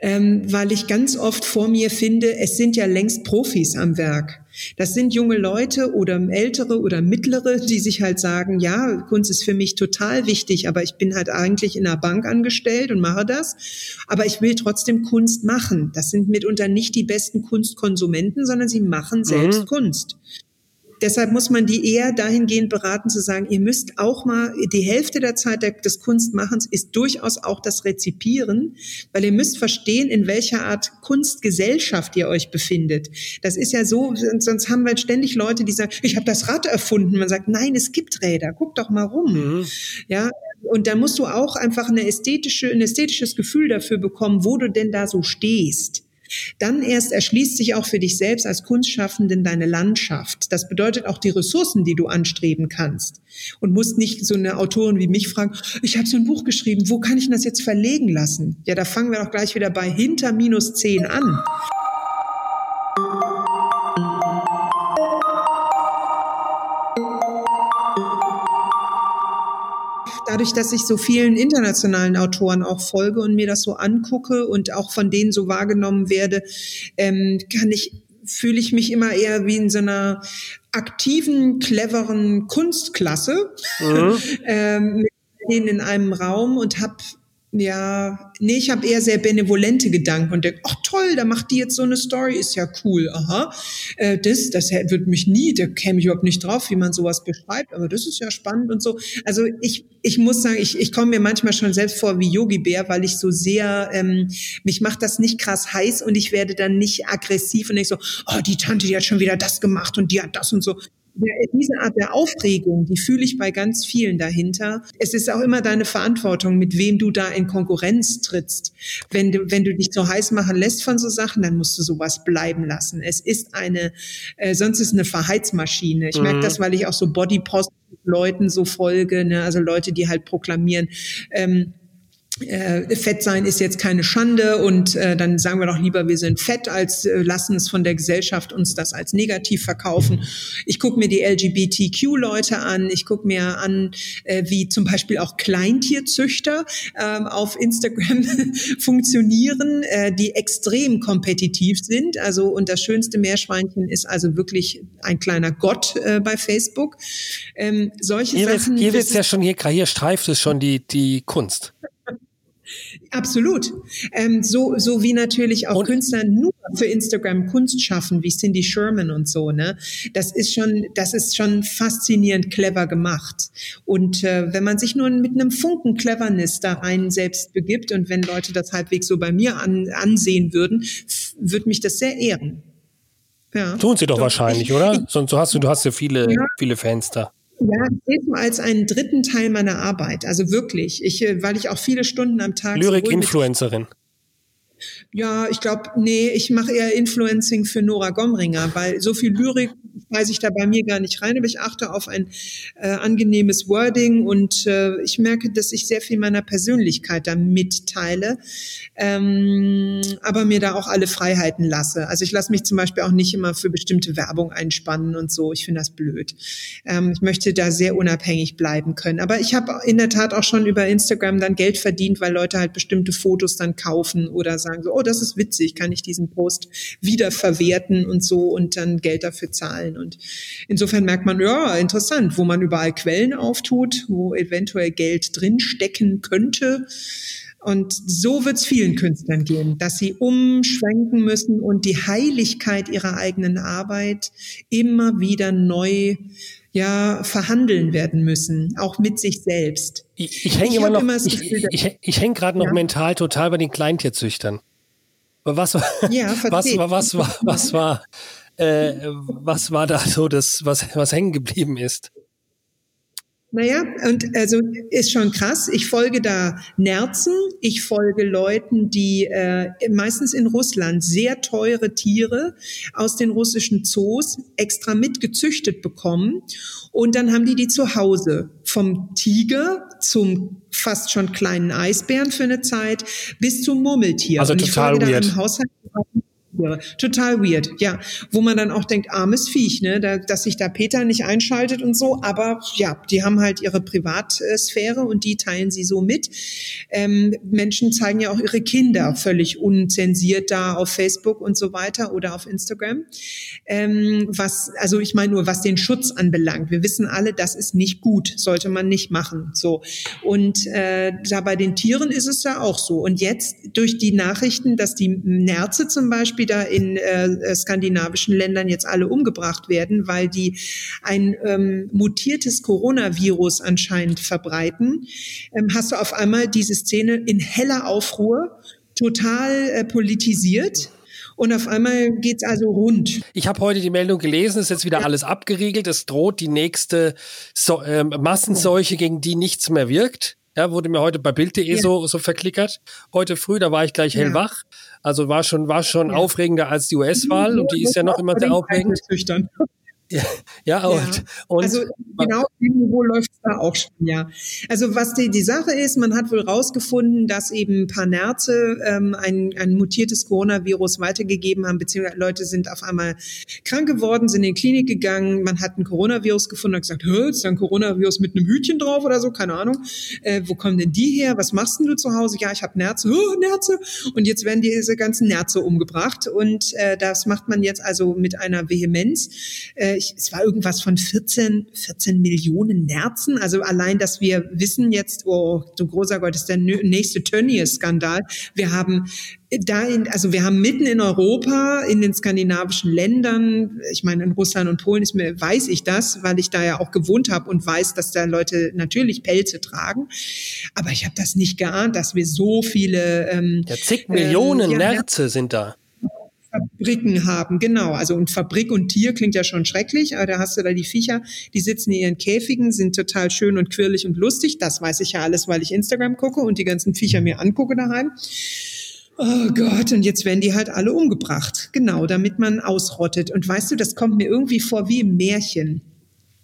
ähm, weil ich ganz oft vor mir finde, es sind ja längst Profis am Werk. Das sind junge Leute oder ältere oder mittlere, die sich halt sagen, ja, Kunst ist für mich total wichtig, aber ich bin halt eigentlich in einer Bank angestellt und mache das. Aber ich will trotzdem Kunst machen. Das sind mitunter nicht die besten Kunstkonsumenten, sondern sie machen selbst mhm. Kunst. Deshalb muss man die eher dahingehend beraten zu sagen, ihr müsst auch mal, die Hälfte der Zeit des Kunstmachens ist durchaus auch das Rezipieren, weil ihr müsst verstehen, in welcher Art Kunstgesellschaft ihr euch befindet. Das ist ja so, sonst haben wir ständig Leute, die sagen, ich habe das Rad erfunden. Man sagt, nein, es gibt Räder, guck doch mal rum. Mhm. Ja, und da musst du auch einfach eine ästhetische, ein ästhetisches Gefühl dafür bekommen, wo du denn da so stehst. Dann erst erschließt sich auch für dich selbst als Kunstschaffenden deine Landschaft. Das bedeutet auch die Ressourcen, die du anstreben kannst. Und musst nicht so eine Autorin wie mich fragen, ich habe so ein Buch geschrieben, wo kann ich das jetzt verlegen lassen? Ja, da fangen wir doch gleich wieder bei hinter minus zehn an. Dadurch, dass ich so vielen internationalen Autoren auch folge und mir das so angucke und auch von denen so wahrgenommen werde, ähm, kann ich fühle ich mich immer eher wie in so einer aktiven, cleveren Kunstklasse mhm. ähm, mit denen in einem Raum und habe ja, nee, ich habe eher sehr benevolente Gedanken und denke, ach toll, da macht die jetzt so eine Story, ist ja cool, aha. Äh, das, das wird mich nie, da käme ich überhaupt nicht drauf, wie man sowas beschreibt, aber das ist ja spannend und so. Also ich, ich muss sagen, ich, ich komme mir manchmal schon selbst vor wie Yogi Bär, weil ich so sehr, ähm, mich macht das nicht krass heiß und ich werde dann nicht aggressiv und denke so, oh, die Tante, die hat schon wieder das gemacht und die hat das und so diese Art der Aufregung, die fühle ich bei ganz vielen dahinter. Es ist auch immer deine Verantwortung, mit wem du da in Konkurrenz trittst. Wenn du, wenn du dich so heiß machen lässt von so Sachen, dann musst du sowas bleiben lassen. Es ist eine, äh, sonst ist es eine Verheizmaschine. Ich mhm. merke das, weil ich auch so Bodypost Leuten so folge, ne? also Leute, die halt proklamieren, ähm, äh, Fett sein ist jetzt keine Schande und äh, dann sagen wir doch lieber, wir sind fett, als äh, lassen es von der Gesellschaft uns das als negativ verkaufen. Ich gucke mir die LGBTQ-Leute an, ich gucke mir an, äh, wie zum Beispiel auch Kleintierzüchter äh, auf Instagram funktionieren, äh, die extrem kompetitiv sind. Also und das schönste Meerschweinchen ist also wirklich ein kleiner Gott äh, bei Facebook. Ähm, solche hier Sachen. Hier wird's ja schon hier, hier streift es schon die die Kunst. Absolut. Ähm, so, so wie natürlich auch und Künstler nur für Instagram Kunst schaffen, wie Cindy Sherman und so, ne? Das ist schon, das ist schon faszinierend clever gemacht. Und äh, wenn man sich nur mit einem Funken Cleverness da rein selbst begibt und wenn Leute das halbwegs so bei mir an, ansehen würden, würde mich das sehr ehren. Ja. Tun sie doch, doch wahrscheinlich, ich, oder? Sonst hast du, du hast ja viele, ja. viele Fans da. Ja, ich sehe es als einen dritten Teil meiner Arbeit. Also wirklich, ich, äh, weil ich auch viele Stunden am Tag. Lyrik-Influencerin. Ja, ich glaube, nee, ich mache eher Influencing für Nora Gomringer, weil so viel Lyrik weiß ich da bei mir gar nicht rein, aber ich achte auf ein äh, angenehmes Wording und äh, ich merke, dass ich sehr viel meiner Persönlichkeit da mitteile, ähm, aber mir da auch alle Freiheiten lasse. Also ich lasse mich zum Beispiel auch nicht immer für bestimmte Werbung einspannen und so. Ich finde das blöd. Ähm, ich möchte da sehr unabhängig bleiben können. Aber ich habe in der Tat auch schon über Instagram dann Geld verdient, weil Leute halt bestimmte Fotos dann kaufen oder sagen so, oh, das ist witzig, kann ich diesen Post wieder verwerten und so und dann Geld dafür zahlen. Und insofern merkt man, ja, interessant, wo man überall Quellen auftut, wo eventuell Geld drinstecken könnte. Und so wird es vielen Künstlern gehen, dass sie umschwenken müssen und die Heiligkeit ihrer eigenen Arbeit immer wieder neu ja verhandeln werden müssen, auch mit sich selbst. Ich, ich hänge immer noch, immer ich, Gefühl, ich, ich hänge gerade noch ja. mental total bei den Kleintierzüchtern. Was, ja, was, was, was, war, was war, äh, was war da so das, was, was hängen geblieben ist? Naja, und also ist schon krass. Ich folge da Nerzen, ich folge Leuten, die äh, meistens in Russland sehr teure Tiere aus den russischen Zoos extra mitgezüchtet bekommen. Und dann haben die die zu Hause vom Tiger zum fast schon kleinen Eisbären für eine Zeit bis zum Murmeltier. Also total weird. Total weird, ja. Wo man dann auch denkt, armes Viech, ne, da, dass sich da Peter nicht einschaltet und so. Aber ja, die haben halt ihre Privatsphäre und die teilen sie so mit. Ähm, Menschen zeigen ja auch ihre Kinder völlig unzensiert da auf Facebook und so weiter oder auf Instagram. Ähm, was, also ich meine nur, was den Schutz anbelangt. Wir wissen alle, das ist nicht gut, sollte man nicht machen. So. Und äh, da bei den Tieren ist es ja auch so. Und jetzt durch die Nachrichten, dass die Nerze zum Beispiel wieder in äh, skandinavischen Ländern jetzt alle umgebracht werden, weil die ein ähm, mutiertes Coronavirus anscheinend verbreiten, ähm, hast du auf einmal diese Szene in heller Aufruhr, total äh, politisiert. Und auf einmal geht's also rund. Ich habe heute die Meldung gelesen, ist jetzt wieder ja. alles abgeriegelt. Es droht die nächste so äh, Massenseuche, gegen die nichts mehr wirkt. Ja, wurde mir heute bei Bild.de ja. so, so verklickert. Heute früh, da war ich gleich hellwach. Also war schon, war schon ja. aufregender als die US-Wahl und die ist ja noch immer sehr aufregend. Ja, ja, und, ja. und also genau Niveau läuft es da auch schon, ja. Also was die, die Sache ist, man hat wohl rausgefunden, dass eben ein paar Nerze ähm, ein, ein mutiertes Coronavirus weitergegeben haben, beziehungsweise Leute sind auf einmal krank geworden, sind in die Klinik gegangen, man hat ein Coronavirus gefunden und gesagt, ist da ein Coronavirus mit einem Hütchen drauf oder so, keine Ahnung. Äh, wo kommen denn die her? Was machst denn du zu Hause? Ja, ich habe Nerze, Hö, Nerze. Und jetzt werden diese ganzen Nerze umgebracht und äh, das macht man jetzt also mit einer Vehemenz. Äh, ich, es war irgendwas von 14, 14 Millionen Nerzen. Also allein, dass wir wissen jetzt, oh, du großer Gott, ist der nächste Tönnies-Skandal. Wir haben da in, also wir haben mitten in Europa, in den skandinavischen Ländern, ich meine in Russland und Polen ist mir, weiß ich das, weil ich da ja auch gewohnt habe und weiß, dass da Leute natürlich Pelze tragen. Aber ich habe das nicht geahnt, dass wir so viele ähm, ja, zig Millionen ähm, ja, Nerze sind da. Fabriken haben, genau. Also und Fabrik und Tier klingt ja schon schrecklich, aber da hast du da die Viecher, die sitzen in ihren Käfigen, sind total schön und quirlig und lustig. Das weiß ich ja alles, weil ich Instagram gucke und die ganzen Viecher mir angucke daheim. Oh Gott, und jetzt werden die halt alle umgebracht. Genau, damit man ausrottet. Und weißt du, das kommt mir irgendwie vor wie im Märchen.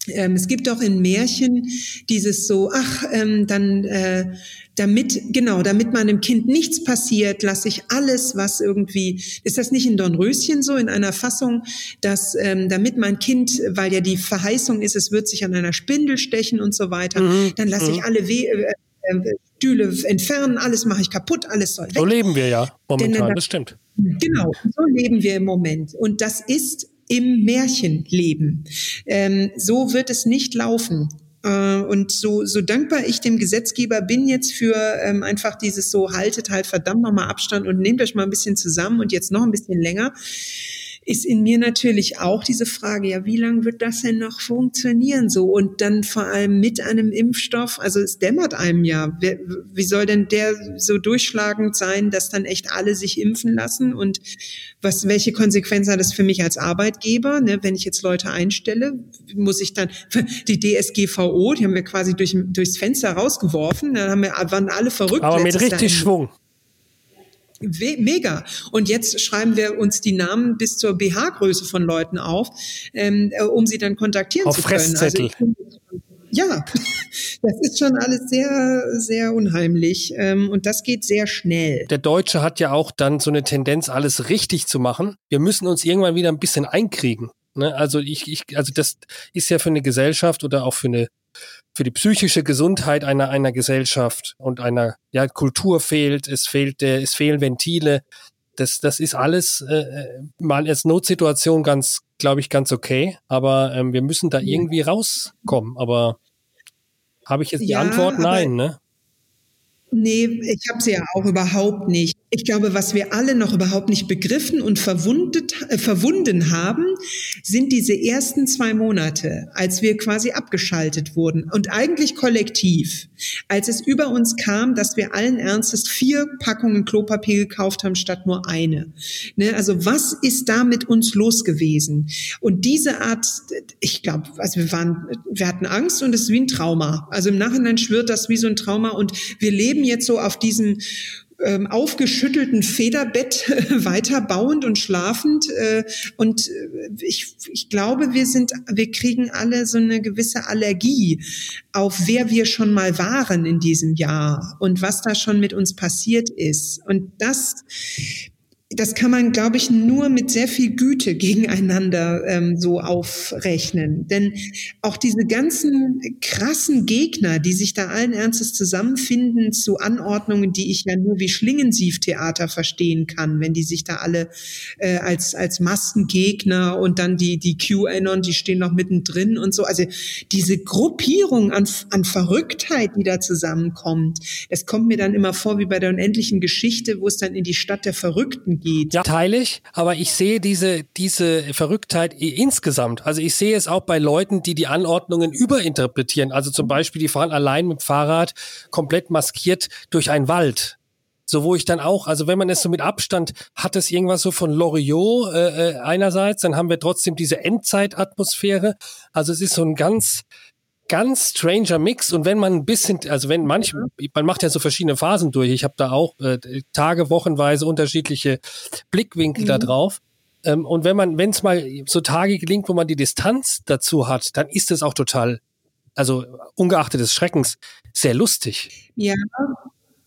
Ähm, es gibt auch in Märchen dieses so, ach, ähm, dann äh, damit, genau, damit meinem Kind nichts passiert, lasse ich alles, was irgendwie, ist das nicht in Dornröschen so, in einer Fassung, dass ähm, damit mein Kind, weil ja die Verheißung ist, es wird sich an einer Spindel stechen und so weiter, mhm. dann lasse ich mhm. alle We äh, äh, Stühle entfernen, alles mache ich kaputt, alles soll weg. So leben wir ja momentan, das stimmt. Genau, so leben wir im Moment. Und das ist im Märchenleben. Ähm, so wird es nicht laufen. Äh, und so, so dankbar ich dem Gesetzgeber bin jetzt für ähm, einfach dieses so, haltet halt verdammt nochmal Abstand und nehmt euch mal ein bisschen zusammen und jetzt noch ein bisschen länger ist in mir natürlich auch diese Frage, ja, wie lange wird das denn noch funktionieren so? Und dann vor allem mit einem Impfstoff, also es dämmert einem ja. Wie soll denn der so durchschlagend sein, dass dann echt alle sich impfen lassen? Und was, welche Konsequenzen hat das für mich als Arbeitgeber? Ne, wenn ich jetzt Leute einstelle, muss ich dann, die DSGVO, die haben wir quasi durch, durchs Fenster rausgeworfen, dann haben wir, waren alle verrückt. Aber mit richtig. Schwung. Mega. Und jetzt schreiben wir uns die Namen bis zur BH-Größe von Leuten auf, ähm, äh, um sie dann kontaktieren auf zu können. Also Fresszettel. Also ja, das ist schon alles sehr, sehr unheimlich ähm, und das geht sehr schnell. Der Deutsche hat ja auch dann so eine Tendenz, alles richtig zu machen. Wir müssen uns irgendwann wieder ein bisschen einkriegen. Ne? Also ich, ich, also das ist ja für eine Gesellschaft oder auch für eine für die psychische Gesundheit einer, einer Gesellschaft und einer ja, Kultur fehlt, es fehlt, äh, es fehlen Ventile. Das, das ist alles äh, äh mal als Notsituation ganz, glaube ich, ganz okay. Aber ähm, wir müssen da irgendwie rauskommen. Aber habe ich jetzt die ja, Antwort? Nein, ne? Nee, ich habe sie ja auch überhaupt nicht. Ich glaube, was wir alle noch überhaupt nicht begriffen und verwundet, äh, verwunden haben, sind diese ersten zwei Monate, als wir quasi abgeschaltet wurden und eigentlich kollektiv, als es über uns kam, dass wir allen Ernstes vier Packungen Klopapier gekauft haben statt nur eine. Ne? Also was ist da mit uns los gewesen? Und diese Art, ich glaube, also wir waren, wir hatten Angst und es ist wie ein Trauma. Also im Nachhinein schwirrt das wie so ein Trauma und wir leben jetzt so auf diesem ähm, aufgeschüttelten Federbett weiterbauend und schlafend. Äh, und äh, ich, ich glaube, wir sind, wir kriegen alle so eine gewisse Allergie auf wer wir schon mal waren in diesem Jahr und was da schon mit uns passiert ist. Und das das kann man, glaube ich, nur mit sehr viel Güte gegeneinander ähm, so aufrechnen. Denn auch diese ganzen krassen Gegner, die sich da allen Ernstes zusammenfinden zu Anordnungen, die ich ja nur wie Schlingensief-Theater verstehen kann, wenn die sich da alle äh, als, als Massengegner und dann die, die QAnon, die stehen noch mittendrin und so. Also diese Gruppierung an, an Verrücktheit, die da zusammenkommt, das kommt mir dann immer vor wie bei der unendlichen Geschichte, wo es dann in die Stadt der Verrückten geht. Ja, teile ich, aber ich sehe diese, diese Verrücktheit insgesamt. Also ich sehe es auch bei Leuten, die die Anordnungen überinterpretieren. Also zum Beispiel, die fahren allein mit dem Fahrrad komplett maskiert durch einen Wald. So, wo ich dann auch, also wenn man es so mit Abstand hat, es irgendwas so von Loriot äh, äh einerseits, dann haben wir trotzdem diese Endzeitatmosphäre. Also es ist so ein ganz, ganz stranger Mix und wenn man ein bisschen, also wenn manch, man macht ja so verschiedene Phasen durch. Ich habe da auch äh, Tage, Wochenweise unterschiedliche Blickwinkel mhm. da drauf. Ähm, und wenn man, wenn es mal so Tage gelingt, wo man die Distanz dazu hat, dann ist es auch total, also ungeachtet des Schreckens, sehr lustig. Ja,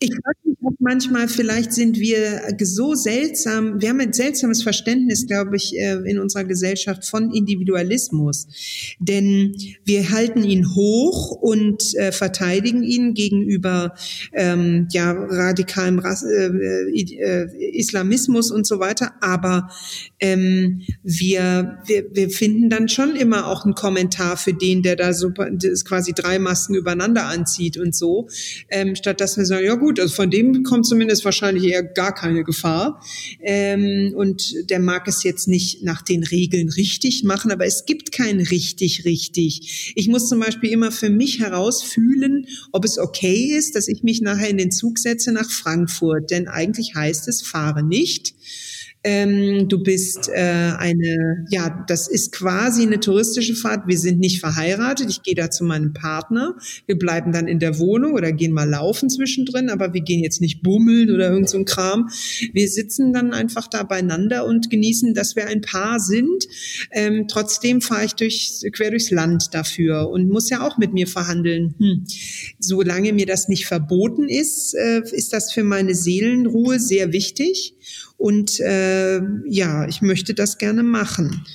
ich frage mich auch manchmal, vielleicht sind wir so seltsam, wir haben ein seltsames Verständnis, glaube ich, äh, in unserer Gesellschaft von Individualismus. Denn wir halten ihn hoch und äh, verteidigen ihn gegenüber ähm, ja, radikalem Rass, äh, äh, Islamismus und so weiter. Aber ähm, wir, wir, wir finden dann schon immer auch einen Kommentar für den, der da so quasi drei Masken übereinander anzieht und so, ähm, statt dass wir sagen, ja gut, gut. Also von dem kommt zumindest wahrscheinlich eher gar keine Gefahr. Ähm, und der mag es jetzt nicht nach den Regeln richtig machen, aber es gibt kein richtig, richtig. Ich muss zum Beispiel immer für mich herausfühlen, ob es okay ist, dass ich mich nachher in den Zug setze nach Frankfurt. Denn eigentlich heißt es, fahre nicht ähm, du bist äh, eine, ja, das ist quasi eine touristische Fahrt. Wir sind nicht verheiratet. Ich gehe da zu meinem Partner. Wir bleiben dann in der Wohnung oder gehen mal laufen zwischendrin, aber wir gehen jetzt nicht bummeln oder irgend so ein Kram. Wir sitzen dann einfach da beieinander und genießen, dass wir ein Paar sind. Ähm, trotzdem fahre ich durch, quer durchs Land dafür und muss ja auch mit mir verhandeln. Hm. Solange mir das nicht verboten ist, äh, ist das für meine Seelenruhe sehr wichtig. Und äh, ja, ich möchte das gerne machen.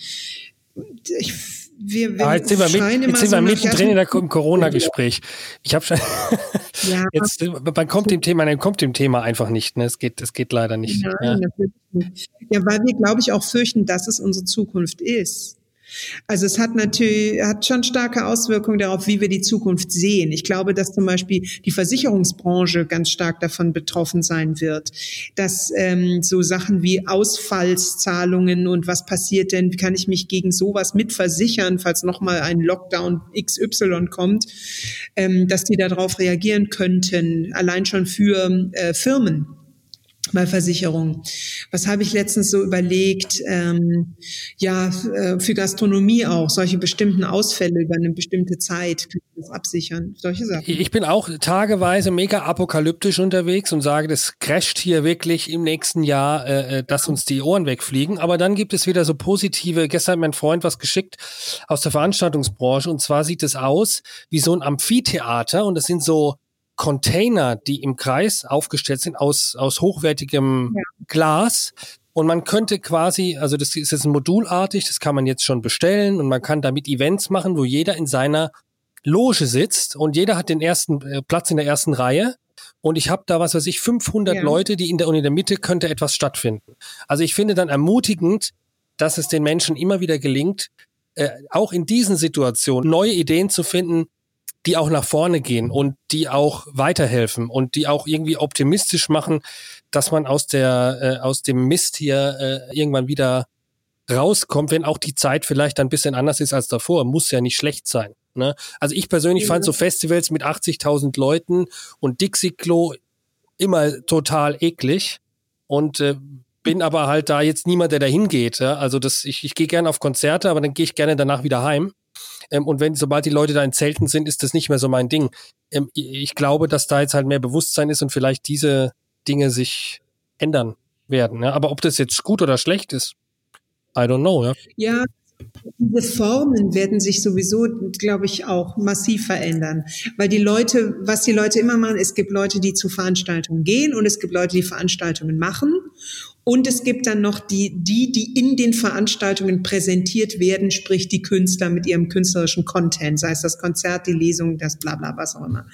Ich, wir, wir ah, jetzt sind wir, mit, jetzt sind so wir mittendrin in der Corona-Gespräch. Ich habe schon ja. jetzt man kommt dem Thema, man kommt dem Thema einfach nicht. Ne? Es geht, es geht leider nicht. Nein, ja. natürlich nicht. Ja, weil wir, glaube ich, auch fürchten, dass es unsere Zukunft ist. Also es hat natürlich, hat schon starke Auswirkungen darauf, wie wir die Zukunft sehen. Ich glaube, dass zum Beispiel die Versicherungsbranche ganz stark davon betroffen sein wird, dass ähm, so Sachen wie Ausfallszahlungen und was passiert denn, wie kann ich mich gegen sowas mitversichern, falls nochmal ein Lockdown XY kommt, ähm, dass die darauf reagieren könnten, allein schon für äh, Firmen bei Versicherung. Was habe ich letztens so überlegt? Ähm, ja, äh, für Gastronomie auch, solche bestimmten Ausfälle über eine bestimmte Zeit können das absichern, solche Sachen. Ich bin auch tageweise mega apokalyptisch unterwegs und sage, das crasht hier wirklich im nächsten Jahr, äh, äh, dass uns die Ohren wegfliegen. Aber dann gibt es wieder so positive, gestern hat mein Freund was geschickt aus der Veranstaltungsbranche und zwar sieht es aus wie so ein Amphitheater und das sind so Container, die im Kreis aufgestellt sind aus, aus hochwertigem ja. Glas. Und man könnte quasi, also das ist jetzt modulartig, das kann man jetzt schon bestellen und man kann damit Events machen, wo jeder in seiner Loge sitzt und jeder hat den ersten äh, Platz in der ersten Reihe. Und ich habe da, was weiß ich, 500 ja. Leute, die in der, und in der Mitte könnte etwas stattfinden. Also ich finde dann ermutigend, dass es den Menschen immer wieder gelingt, äh, auch in diesen Situationen neue Ideen zu finden, die auch nach vorne gehen und die auch weiterhelfen und die auch irgendwie optimistisch machen, dass man aus der äh, aus dem Mist hier äh, irgendwann wieder rauskommt, wenn auch die Zeit vielleicht ein bisschen anders ist als davor. Muss ja nicht schlecht sein. Ne? Also ich persönlich ja. fand so Festivals mit 80.000 Leuten und Dixie-Klo immer total eklig und äh, bin aber halt da jetzt niemand, der da hingeht. Ja? Also das, ich, ich gehe gerne auf Konzerte, aber dann gehe ich gerne danach wieder heim. Ähm, und wenn, sobald die Leute da in Zelten sind, ist das nicht mehr so mein Ding. Ähm, ich glaube, dass da jetzt halt mehr Bewusstsein ist und vielleicht diese, Dinge sich ändern werden. Ja? Aber ob das jetzt gut oder schlecht ist, I don't know. Ja, ja diese Formen werden sich sowieso, glaube ich, auch massiv verändern. Weil die Leute, was die Leute immer machen, es gibt Leute, die zu Veranstaltungen gehen und es gibt Leute, die Veranstaltungen machen. Und es gibt dann noch die, die, die in den Veranstaltungen präsentiert werden, sprich die Künstler mit ihrem künstlerischen Content, sei es das Konzert, die Lesung, das bla bla, was auch immer.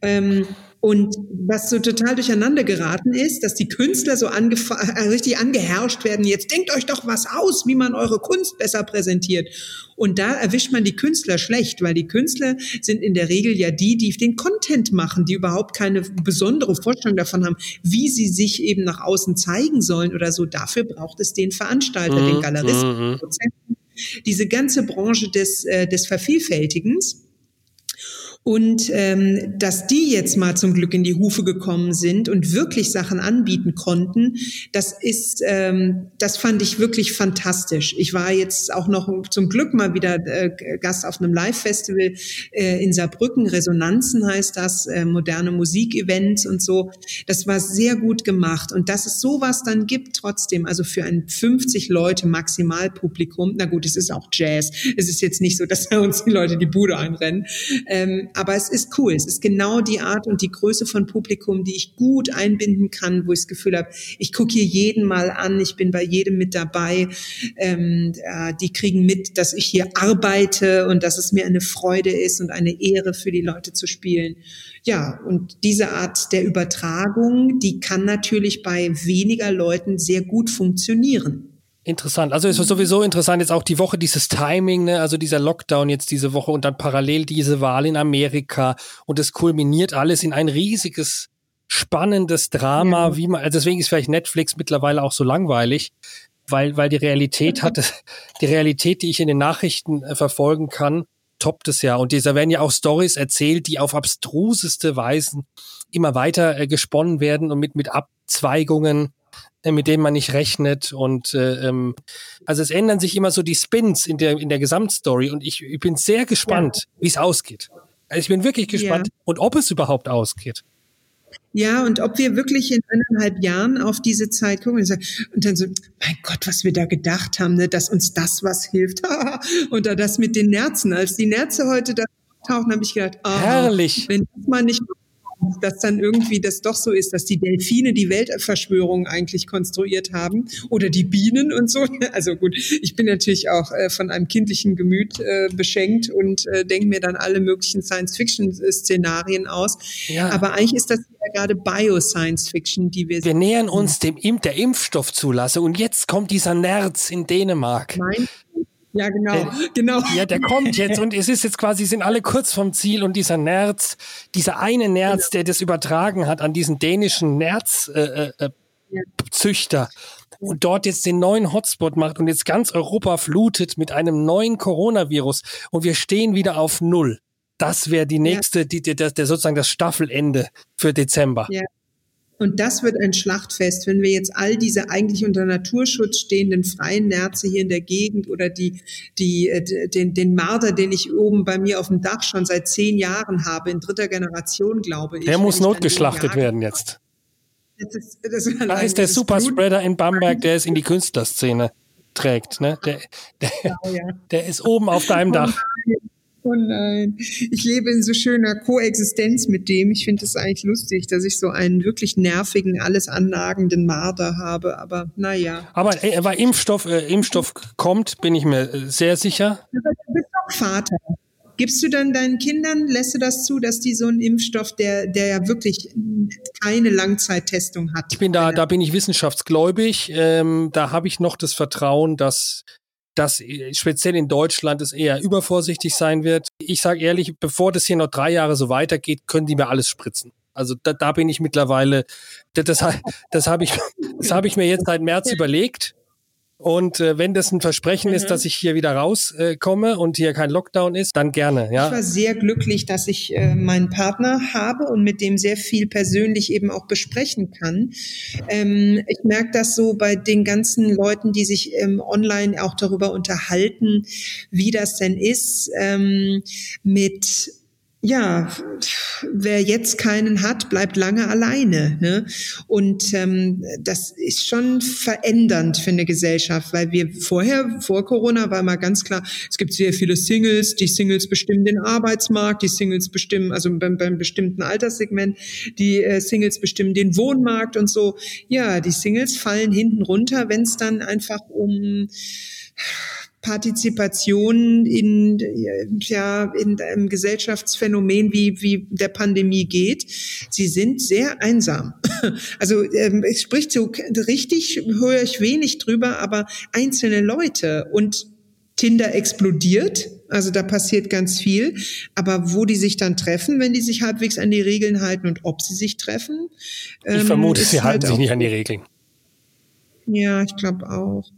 Ähm, und was so total durcheinander geraten ist, dass die Künstler so äh, richtig angeherrscht werden. Jetzt denkt euch doch was aus, wie man eure Kunst besser präsentiert. Und da erwischt man die Künstler schlecht, weil die Künstler sind in der Regel ja die, die den Content machen, die überhaupt keine besondere Vorstellung davon haben, wie sie sich eben nach außen zeigen sollen oder so. Dafür braucht es den Veranstalter, mhm. den Galeristen, mhm. diese ganze Branche des, äh, des Vervielfältigens. Und ähm, dass die jetzt mal zum Glück in die Hufe gekommen sind und wirklich Sachen anbieten konnten, das ist, ähm, das fand ich wirklich fantastisch. Ich war jetzt auch noch zum Glück mal wieder äh, Gast auf einem Live-Festival äh, in Saarbrücken. Resonanzen heißt das, äh, moderne Musikevents und so. Das war sehr gut gemacht. Und dass es sowas dann gibt trotzdem, also für ein 50 Leute Maximalpublikum, na gut, es ist auch Jazz. Es ist jetzt nicht so, dass da uns die Leute die Bude einrennen. Ähm, aber es ist cool. Es ist genau die Art und die Größe von Publikum, die ich gut einbinden kann, wo ich das Gefühl habe, ich gucke hier jeden mal an, ich bin bei jedem mit dabei. Ähm, äh, die kriegen mit, dass ich hier arbeite und dass es mir eine Freude ist und eine Ehre für die Leute zu spielen. Ja, und diese Art der Übertragung, die kann natürlich bei weniger Leuten sehr gut funktionieren. Interessant. Also es ist sowieso interessant jetzt auch die Woche dieses Timing, ne? also dieser Lockdown jetzt diese Woche und dann parallel diese Wahl in Amerika und es kulminiert alles in ein riesiges spannendes Drama, ja. wie man also deswegen ist vielleicht Netflix mittlerweile auch so langweilig, weil weil die Realität hat die Realität, die ich in den Nachrichten äh, verfolgen kann, toppt es ja und dieser werden ja auch Stories erzählt, die auf abstruseste Weisen immer weiter äh, gesponnen werden und mit mit Abzweigungen mit denen man nicht rechnet. Und äh, ähm, also es ändern sich immer so die Spins in der, in der Gesamtstory und ich, ich bin sehr gespannt, ja. wie es ausgeht. Also ich bin wirklich gespannt ja. und ob es überhaupt ausgeht. Ja, und ob wir wirklich in eineinhalb Jahren auf diese Zeit gucken und, sagen, und dann so, mein Gott, was wir da gedacht haben, ne, dass uns das was hilft. und da das mit den Nerzen. Als die Nerze heute da tauchen, habe ich gedacht, ah, Herrlich. wenn das mal nicht dass dann irgendwie das doch so ist, dass die Delfine die Weltverschwörung eigentlich konstruiert haben oder die Bienen und so. Also gut, ich bin natürlich auch äh, von einem kindlichen Gemüt äh, beschenkt und äh, denke mir dann alle möglichen Science-Fiction-Szenarien aus. Ja. Aber eigentlich ist das ja gerade Bio-Science-Fiction, die wir Wir nähern uns dem Imp der Impfstoffzulassung und jetzt kommt dieser Nerz in Dänemark. Mein ja, genau, der, genau. Ja, der kommt jetzt und es ist jetzt quasi, sind alle kurz vom Ziel und dieser Nerz, dieser eine Nerz, der das übertragen hat an diesen dänischen Nerzzüchter äh, äh, ja. und dort jetzt den neuen Hotspot macht und jetzt ganz Europa flutet mit einem neuen Coronavirus und wir stehen wieder auf Null. Das wäre die nächste, die, die, der, der sozusagen das Staffelende für Dezember. Ja. Und das wird ein Schlachtfest, wenn wir jetzt all diese eigentlich unter Naturschutz stehenden freien Nerze hier in der Gegend oder die, die, äh, den, den Marder, den ich oben bei mir auf dem Dach schon seit zehn Jahren habe, in dritter Generation, glaube ich. Der muss notgeschlachtet werden jetzt. Das ist, das ist da ist der Superspreader in Bamberg, der es in die Künstlerszene trägt. Ne? Der, der, der ist oben auf deinem Dach. Oh nein, ich lebe in so schöner Koexistenz mit dem. Ich finde es eigentlich lustig, dass ich so einen wirklich nervigen, alles annagenden Marder habe. Aber naja. Aber, äh, aber Impfstoff, äh, Impfstoff kommt, bin ich mir äh, sehr sicher. Du bist doch Vater. Gibst du dann deinen Kindern, lässt du das zu, dass die so einen Impfstoff, der, der ja wirklich keine Langzeittestung hat? Ich bin da, da bin ich wissenschaftsgläubig. Ähm, da habe ich noch das Vertrauen, dass dass äh, speziell in Deutschland es eher übervorsichtig sein wird. Ich sage ehrlich, bevor das hier noch drei Jahre so weitergeht, können die mir alles spritzen. Also da, da bin ich mittlerweile, das, das, das habe ich, das hab ich mir jetzt seit März überlegt. Und äh, wenn das ein Versprechen mhm. ist, dass ich hier wieder rauskomme äh, und hier kein Lockdown ist, dann gerne. Ja. Ich war sehr glücklich, dass ich äh, meinen Partner habe und mit dem sehr viel persönlich eben auch besprechen kann. Ähm, ich merke das so bei den ganzen Leuten, die sich ähm, online auch darüber unterhalten, wie das denn ist ähm, mit ja, wer jetzt keinen hat, bleibt lange alleine. Ne? Und ähm, das ist schon verändernd für eine Gesellschaft, weil wir vorher, vor Corona, war mal ganz klar, es gibt sehr viele Singles, die Singles bestimmen den Arbeitsmarkt, die Singles bestimmen, also beim, beim bestimmten Alterssegment, die äh, Singles bestimmen den Wohnmarkt und so. Ja, die Singles fallen hinten runter, wenn es dann einfach um Partizipation in, ja, in einem Gesellschaftsphänomen wie, wie der Pandemie geht. Sie sind sehr einsam. Also ähm, es spricht so richtig, höre ich wenig drüber, aber einzelne Leute und Tinder explodiert, also da passiert ganz viel. Aber wo die sich dann treffen, wenn die sich halbwegs an die Regeln halten und ob sie sich treffen. Ähm, ich vermute, sie halt halten sich nicht an die Regeln. Ja, ich glaube auch.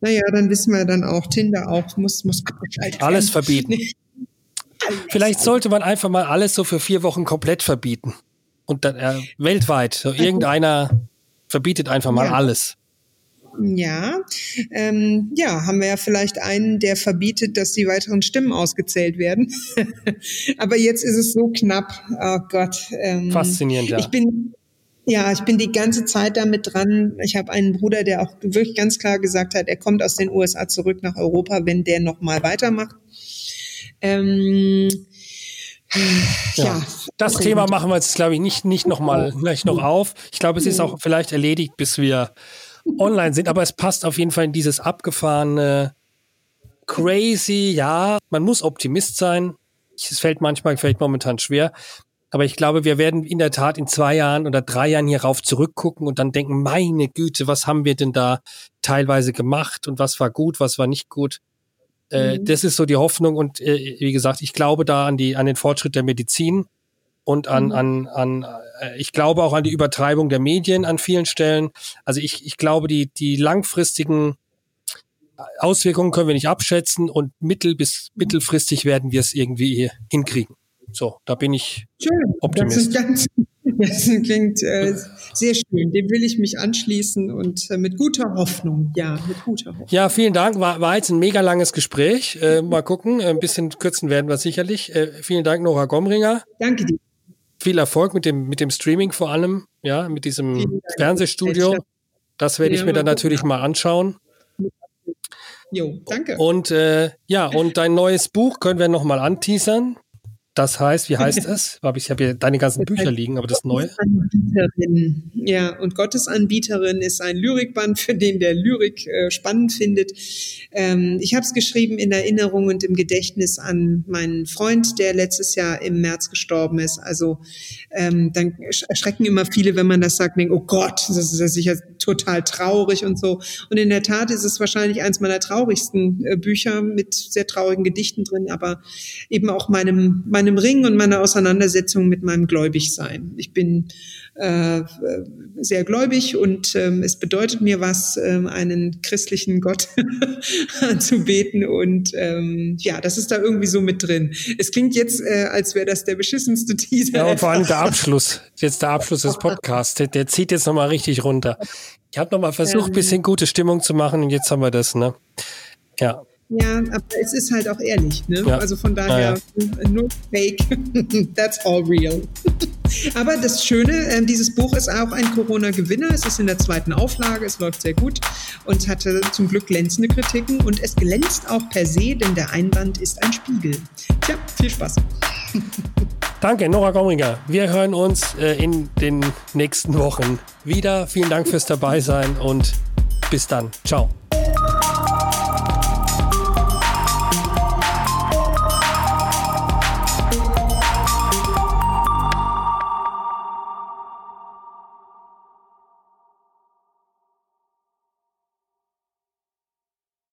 Naja, dann wissen wir dann auch, Tinder auch muss, muss abgeschaltet werden. Alles verbieten. alles Vielleicht sollte man einfach mal alles so für vier Wochen komplett verbieten. Und dann äh, weltweit. So irgendeiner verbietet einfach mal ja. alles. Ja, ähm, ja, haben wir ja vielleicht einen, der verbietet, dass die weiteren Stimmen ausgezählt werden. Aber jetzt ist es so knapp. Oh Gott. Ähm, Faszinierend, ja. Ich bin, ja, ich bin die ganze Zeit damit dran. Ich habe einen Bruder, der auch wirklich ganz klar gesagt hat, er kommt aus den USA zurück nach Europa, wenn der noch mal weitermacht. Ähm, ja, ja, das Thema machen wir jetzt, glaube ich, nicht, nicht noch mal gleich noch auf. Ich glaube, es ist auch vielleicht erledigt, bis wir online sind, aber es passt auf jeden Fall in dieses abgefahrene, crazy, ja, man muss Optimist sein. Es fällt manchmal, vielleicht momentan schwer, aber ich glaube, wir werden in der Tat in zwei Jahren oder drei Jahren hierauf zurückgucken und dann denken, meine Güte, was haben wir denn da teilweise gemacht und was war gut, was war nicht gut. Äh, mhm. Das ist so die Hoffnung und äh, wie gesagt, ich glaube da an die, an den Fortschritt der Medizin und an, mhm. an, an, äh, ich glaube auch an die Übertreibung der Medien an vielen Stellen. Also ich, ich glaube, die, die langfristigen Auswirkungen können wir nicht abschätzen und mittel- bis mittelfristig werden wir es irgendwie hinkriegen. So, da bin ich schön. Optimist. Das, ganz, das klingt äh, sehr schön. Dem will ich mich anschließen und äh, mit guter Hoffnung. Ja, mit guter Hoffnung. Ja, vielen Dank. War, war jetzt ein mega langes Gespräch. Äh, mal gucken. Ein bisschen kürzen werden wir sicherlich. Äh, vielen Dank, Nora Gomringer. Danke dir. Viel Erfolg mit dem, mit dem Streaming vor allem. Ja, mit diesem Fernsehstudio. Das werde ich mir dann natürlich mal anschauen. Jo, danke. Und äh, ja, und dein neues Buch können wir nochmal anteasern. Das heißt, wie heißt es? Ich habe hier deine ganzen Bücher liegen, aber das neue. Ja, und Gottesanbieterin ist ein Lyrikband, für den der Lyrik äh, spannend findet. Ähm, ich habe es geschrieben in Erinnerung und im Gedächtnis an meinen Freund, der letztes Jahr im März gestorben ist. Also ähm, dann erschrecken immer viele, wenn man das sagt, denken, oh Gott, das ist ja sicher total traurig und so. Und in der Tat ist es wahrscheinlich eins meiner traurigsten äh, Bücher mit sehr traurigen Gedichten drin, aber eben auch meinem, meinem meinem Ring und meiner Auseinandersetzung mit meinem Gläubigsein. Ich bin äh, sehr gläubig und ähm, es bedeutet mir was, ähm, einen christlichen Gott anzubeten und ähm, ja, das ist da irgendwie so mit drin. Es klingt jetzt, äh, als wäre das der beschissenste Teaser. Ja, und vor allem der Abschluss, jetzt der Abschluss des Podcasts, der, der zieht jetzt nochmal richtig runter. Ich habe nochmal versucht, ähm, bisschen gute Stimmung zu machen und jetzt haben wir das, ne? Ja. Ja, aber es ist halt auch ehrlich. Ne? Ja. Also von daher, ja, no fake, that's all real. aber das Schöne, äh, dieses Buch ist auch ein Corona-Gewinner. Es ist in der zweiten Auflage, es läuft sehr gut und hatte zum Glück glänzende Kritiken. Und es glänzt auch per se, denn der Einband ist ein Spiegel. Tja, viel Spaß. Danke, Nora Gomringer. Wir hören uns äh, in den nächsten Wochen wieder. Vielen Dank fürs Dabeisein und bis dann. Ciao.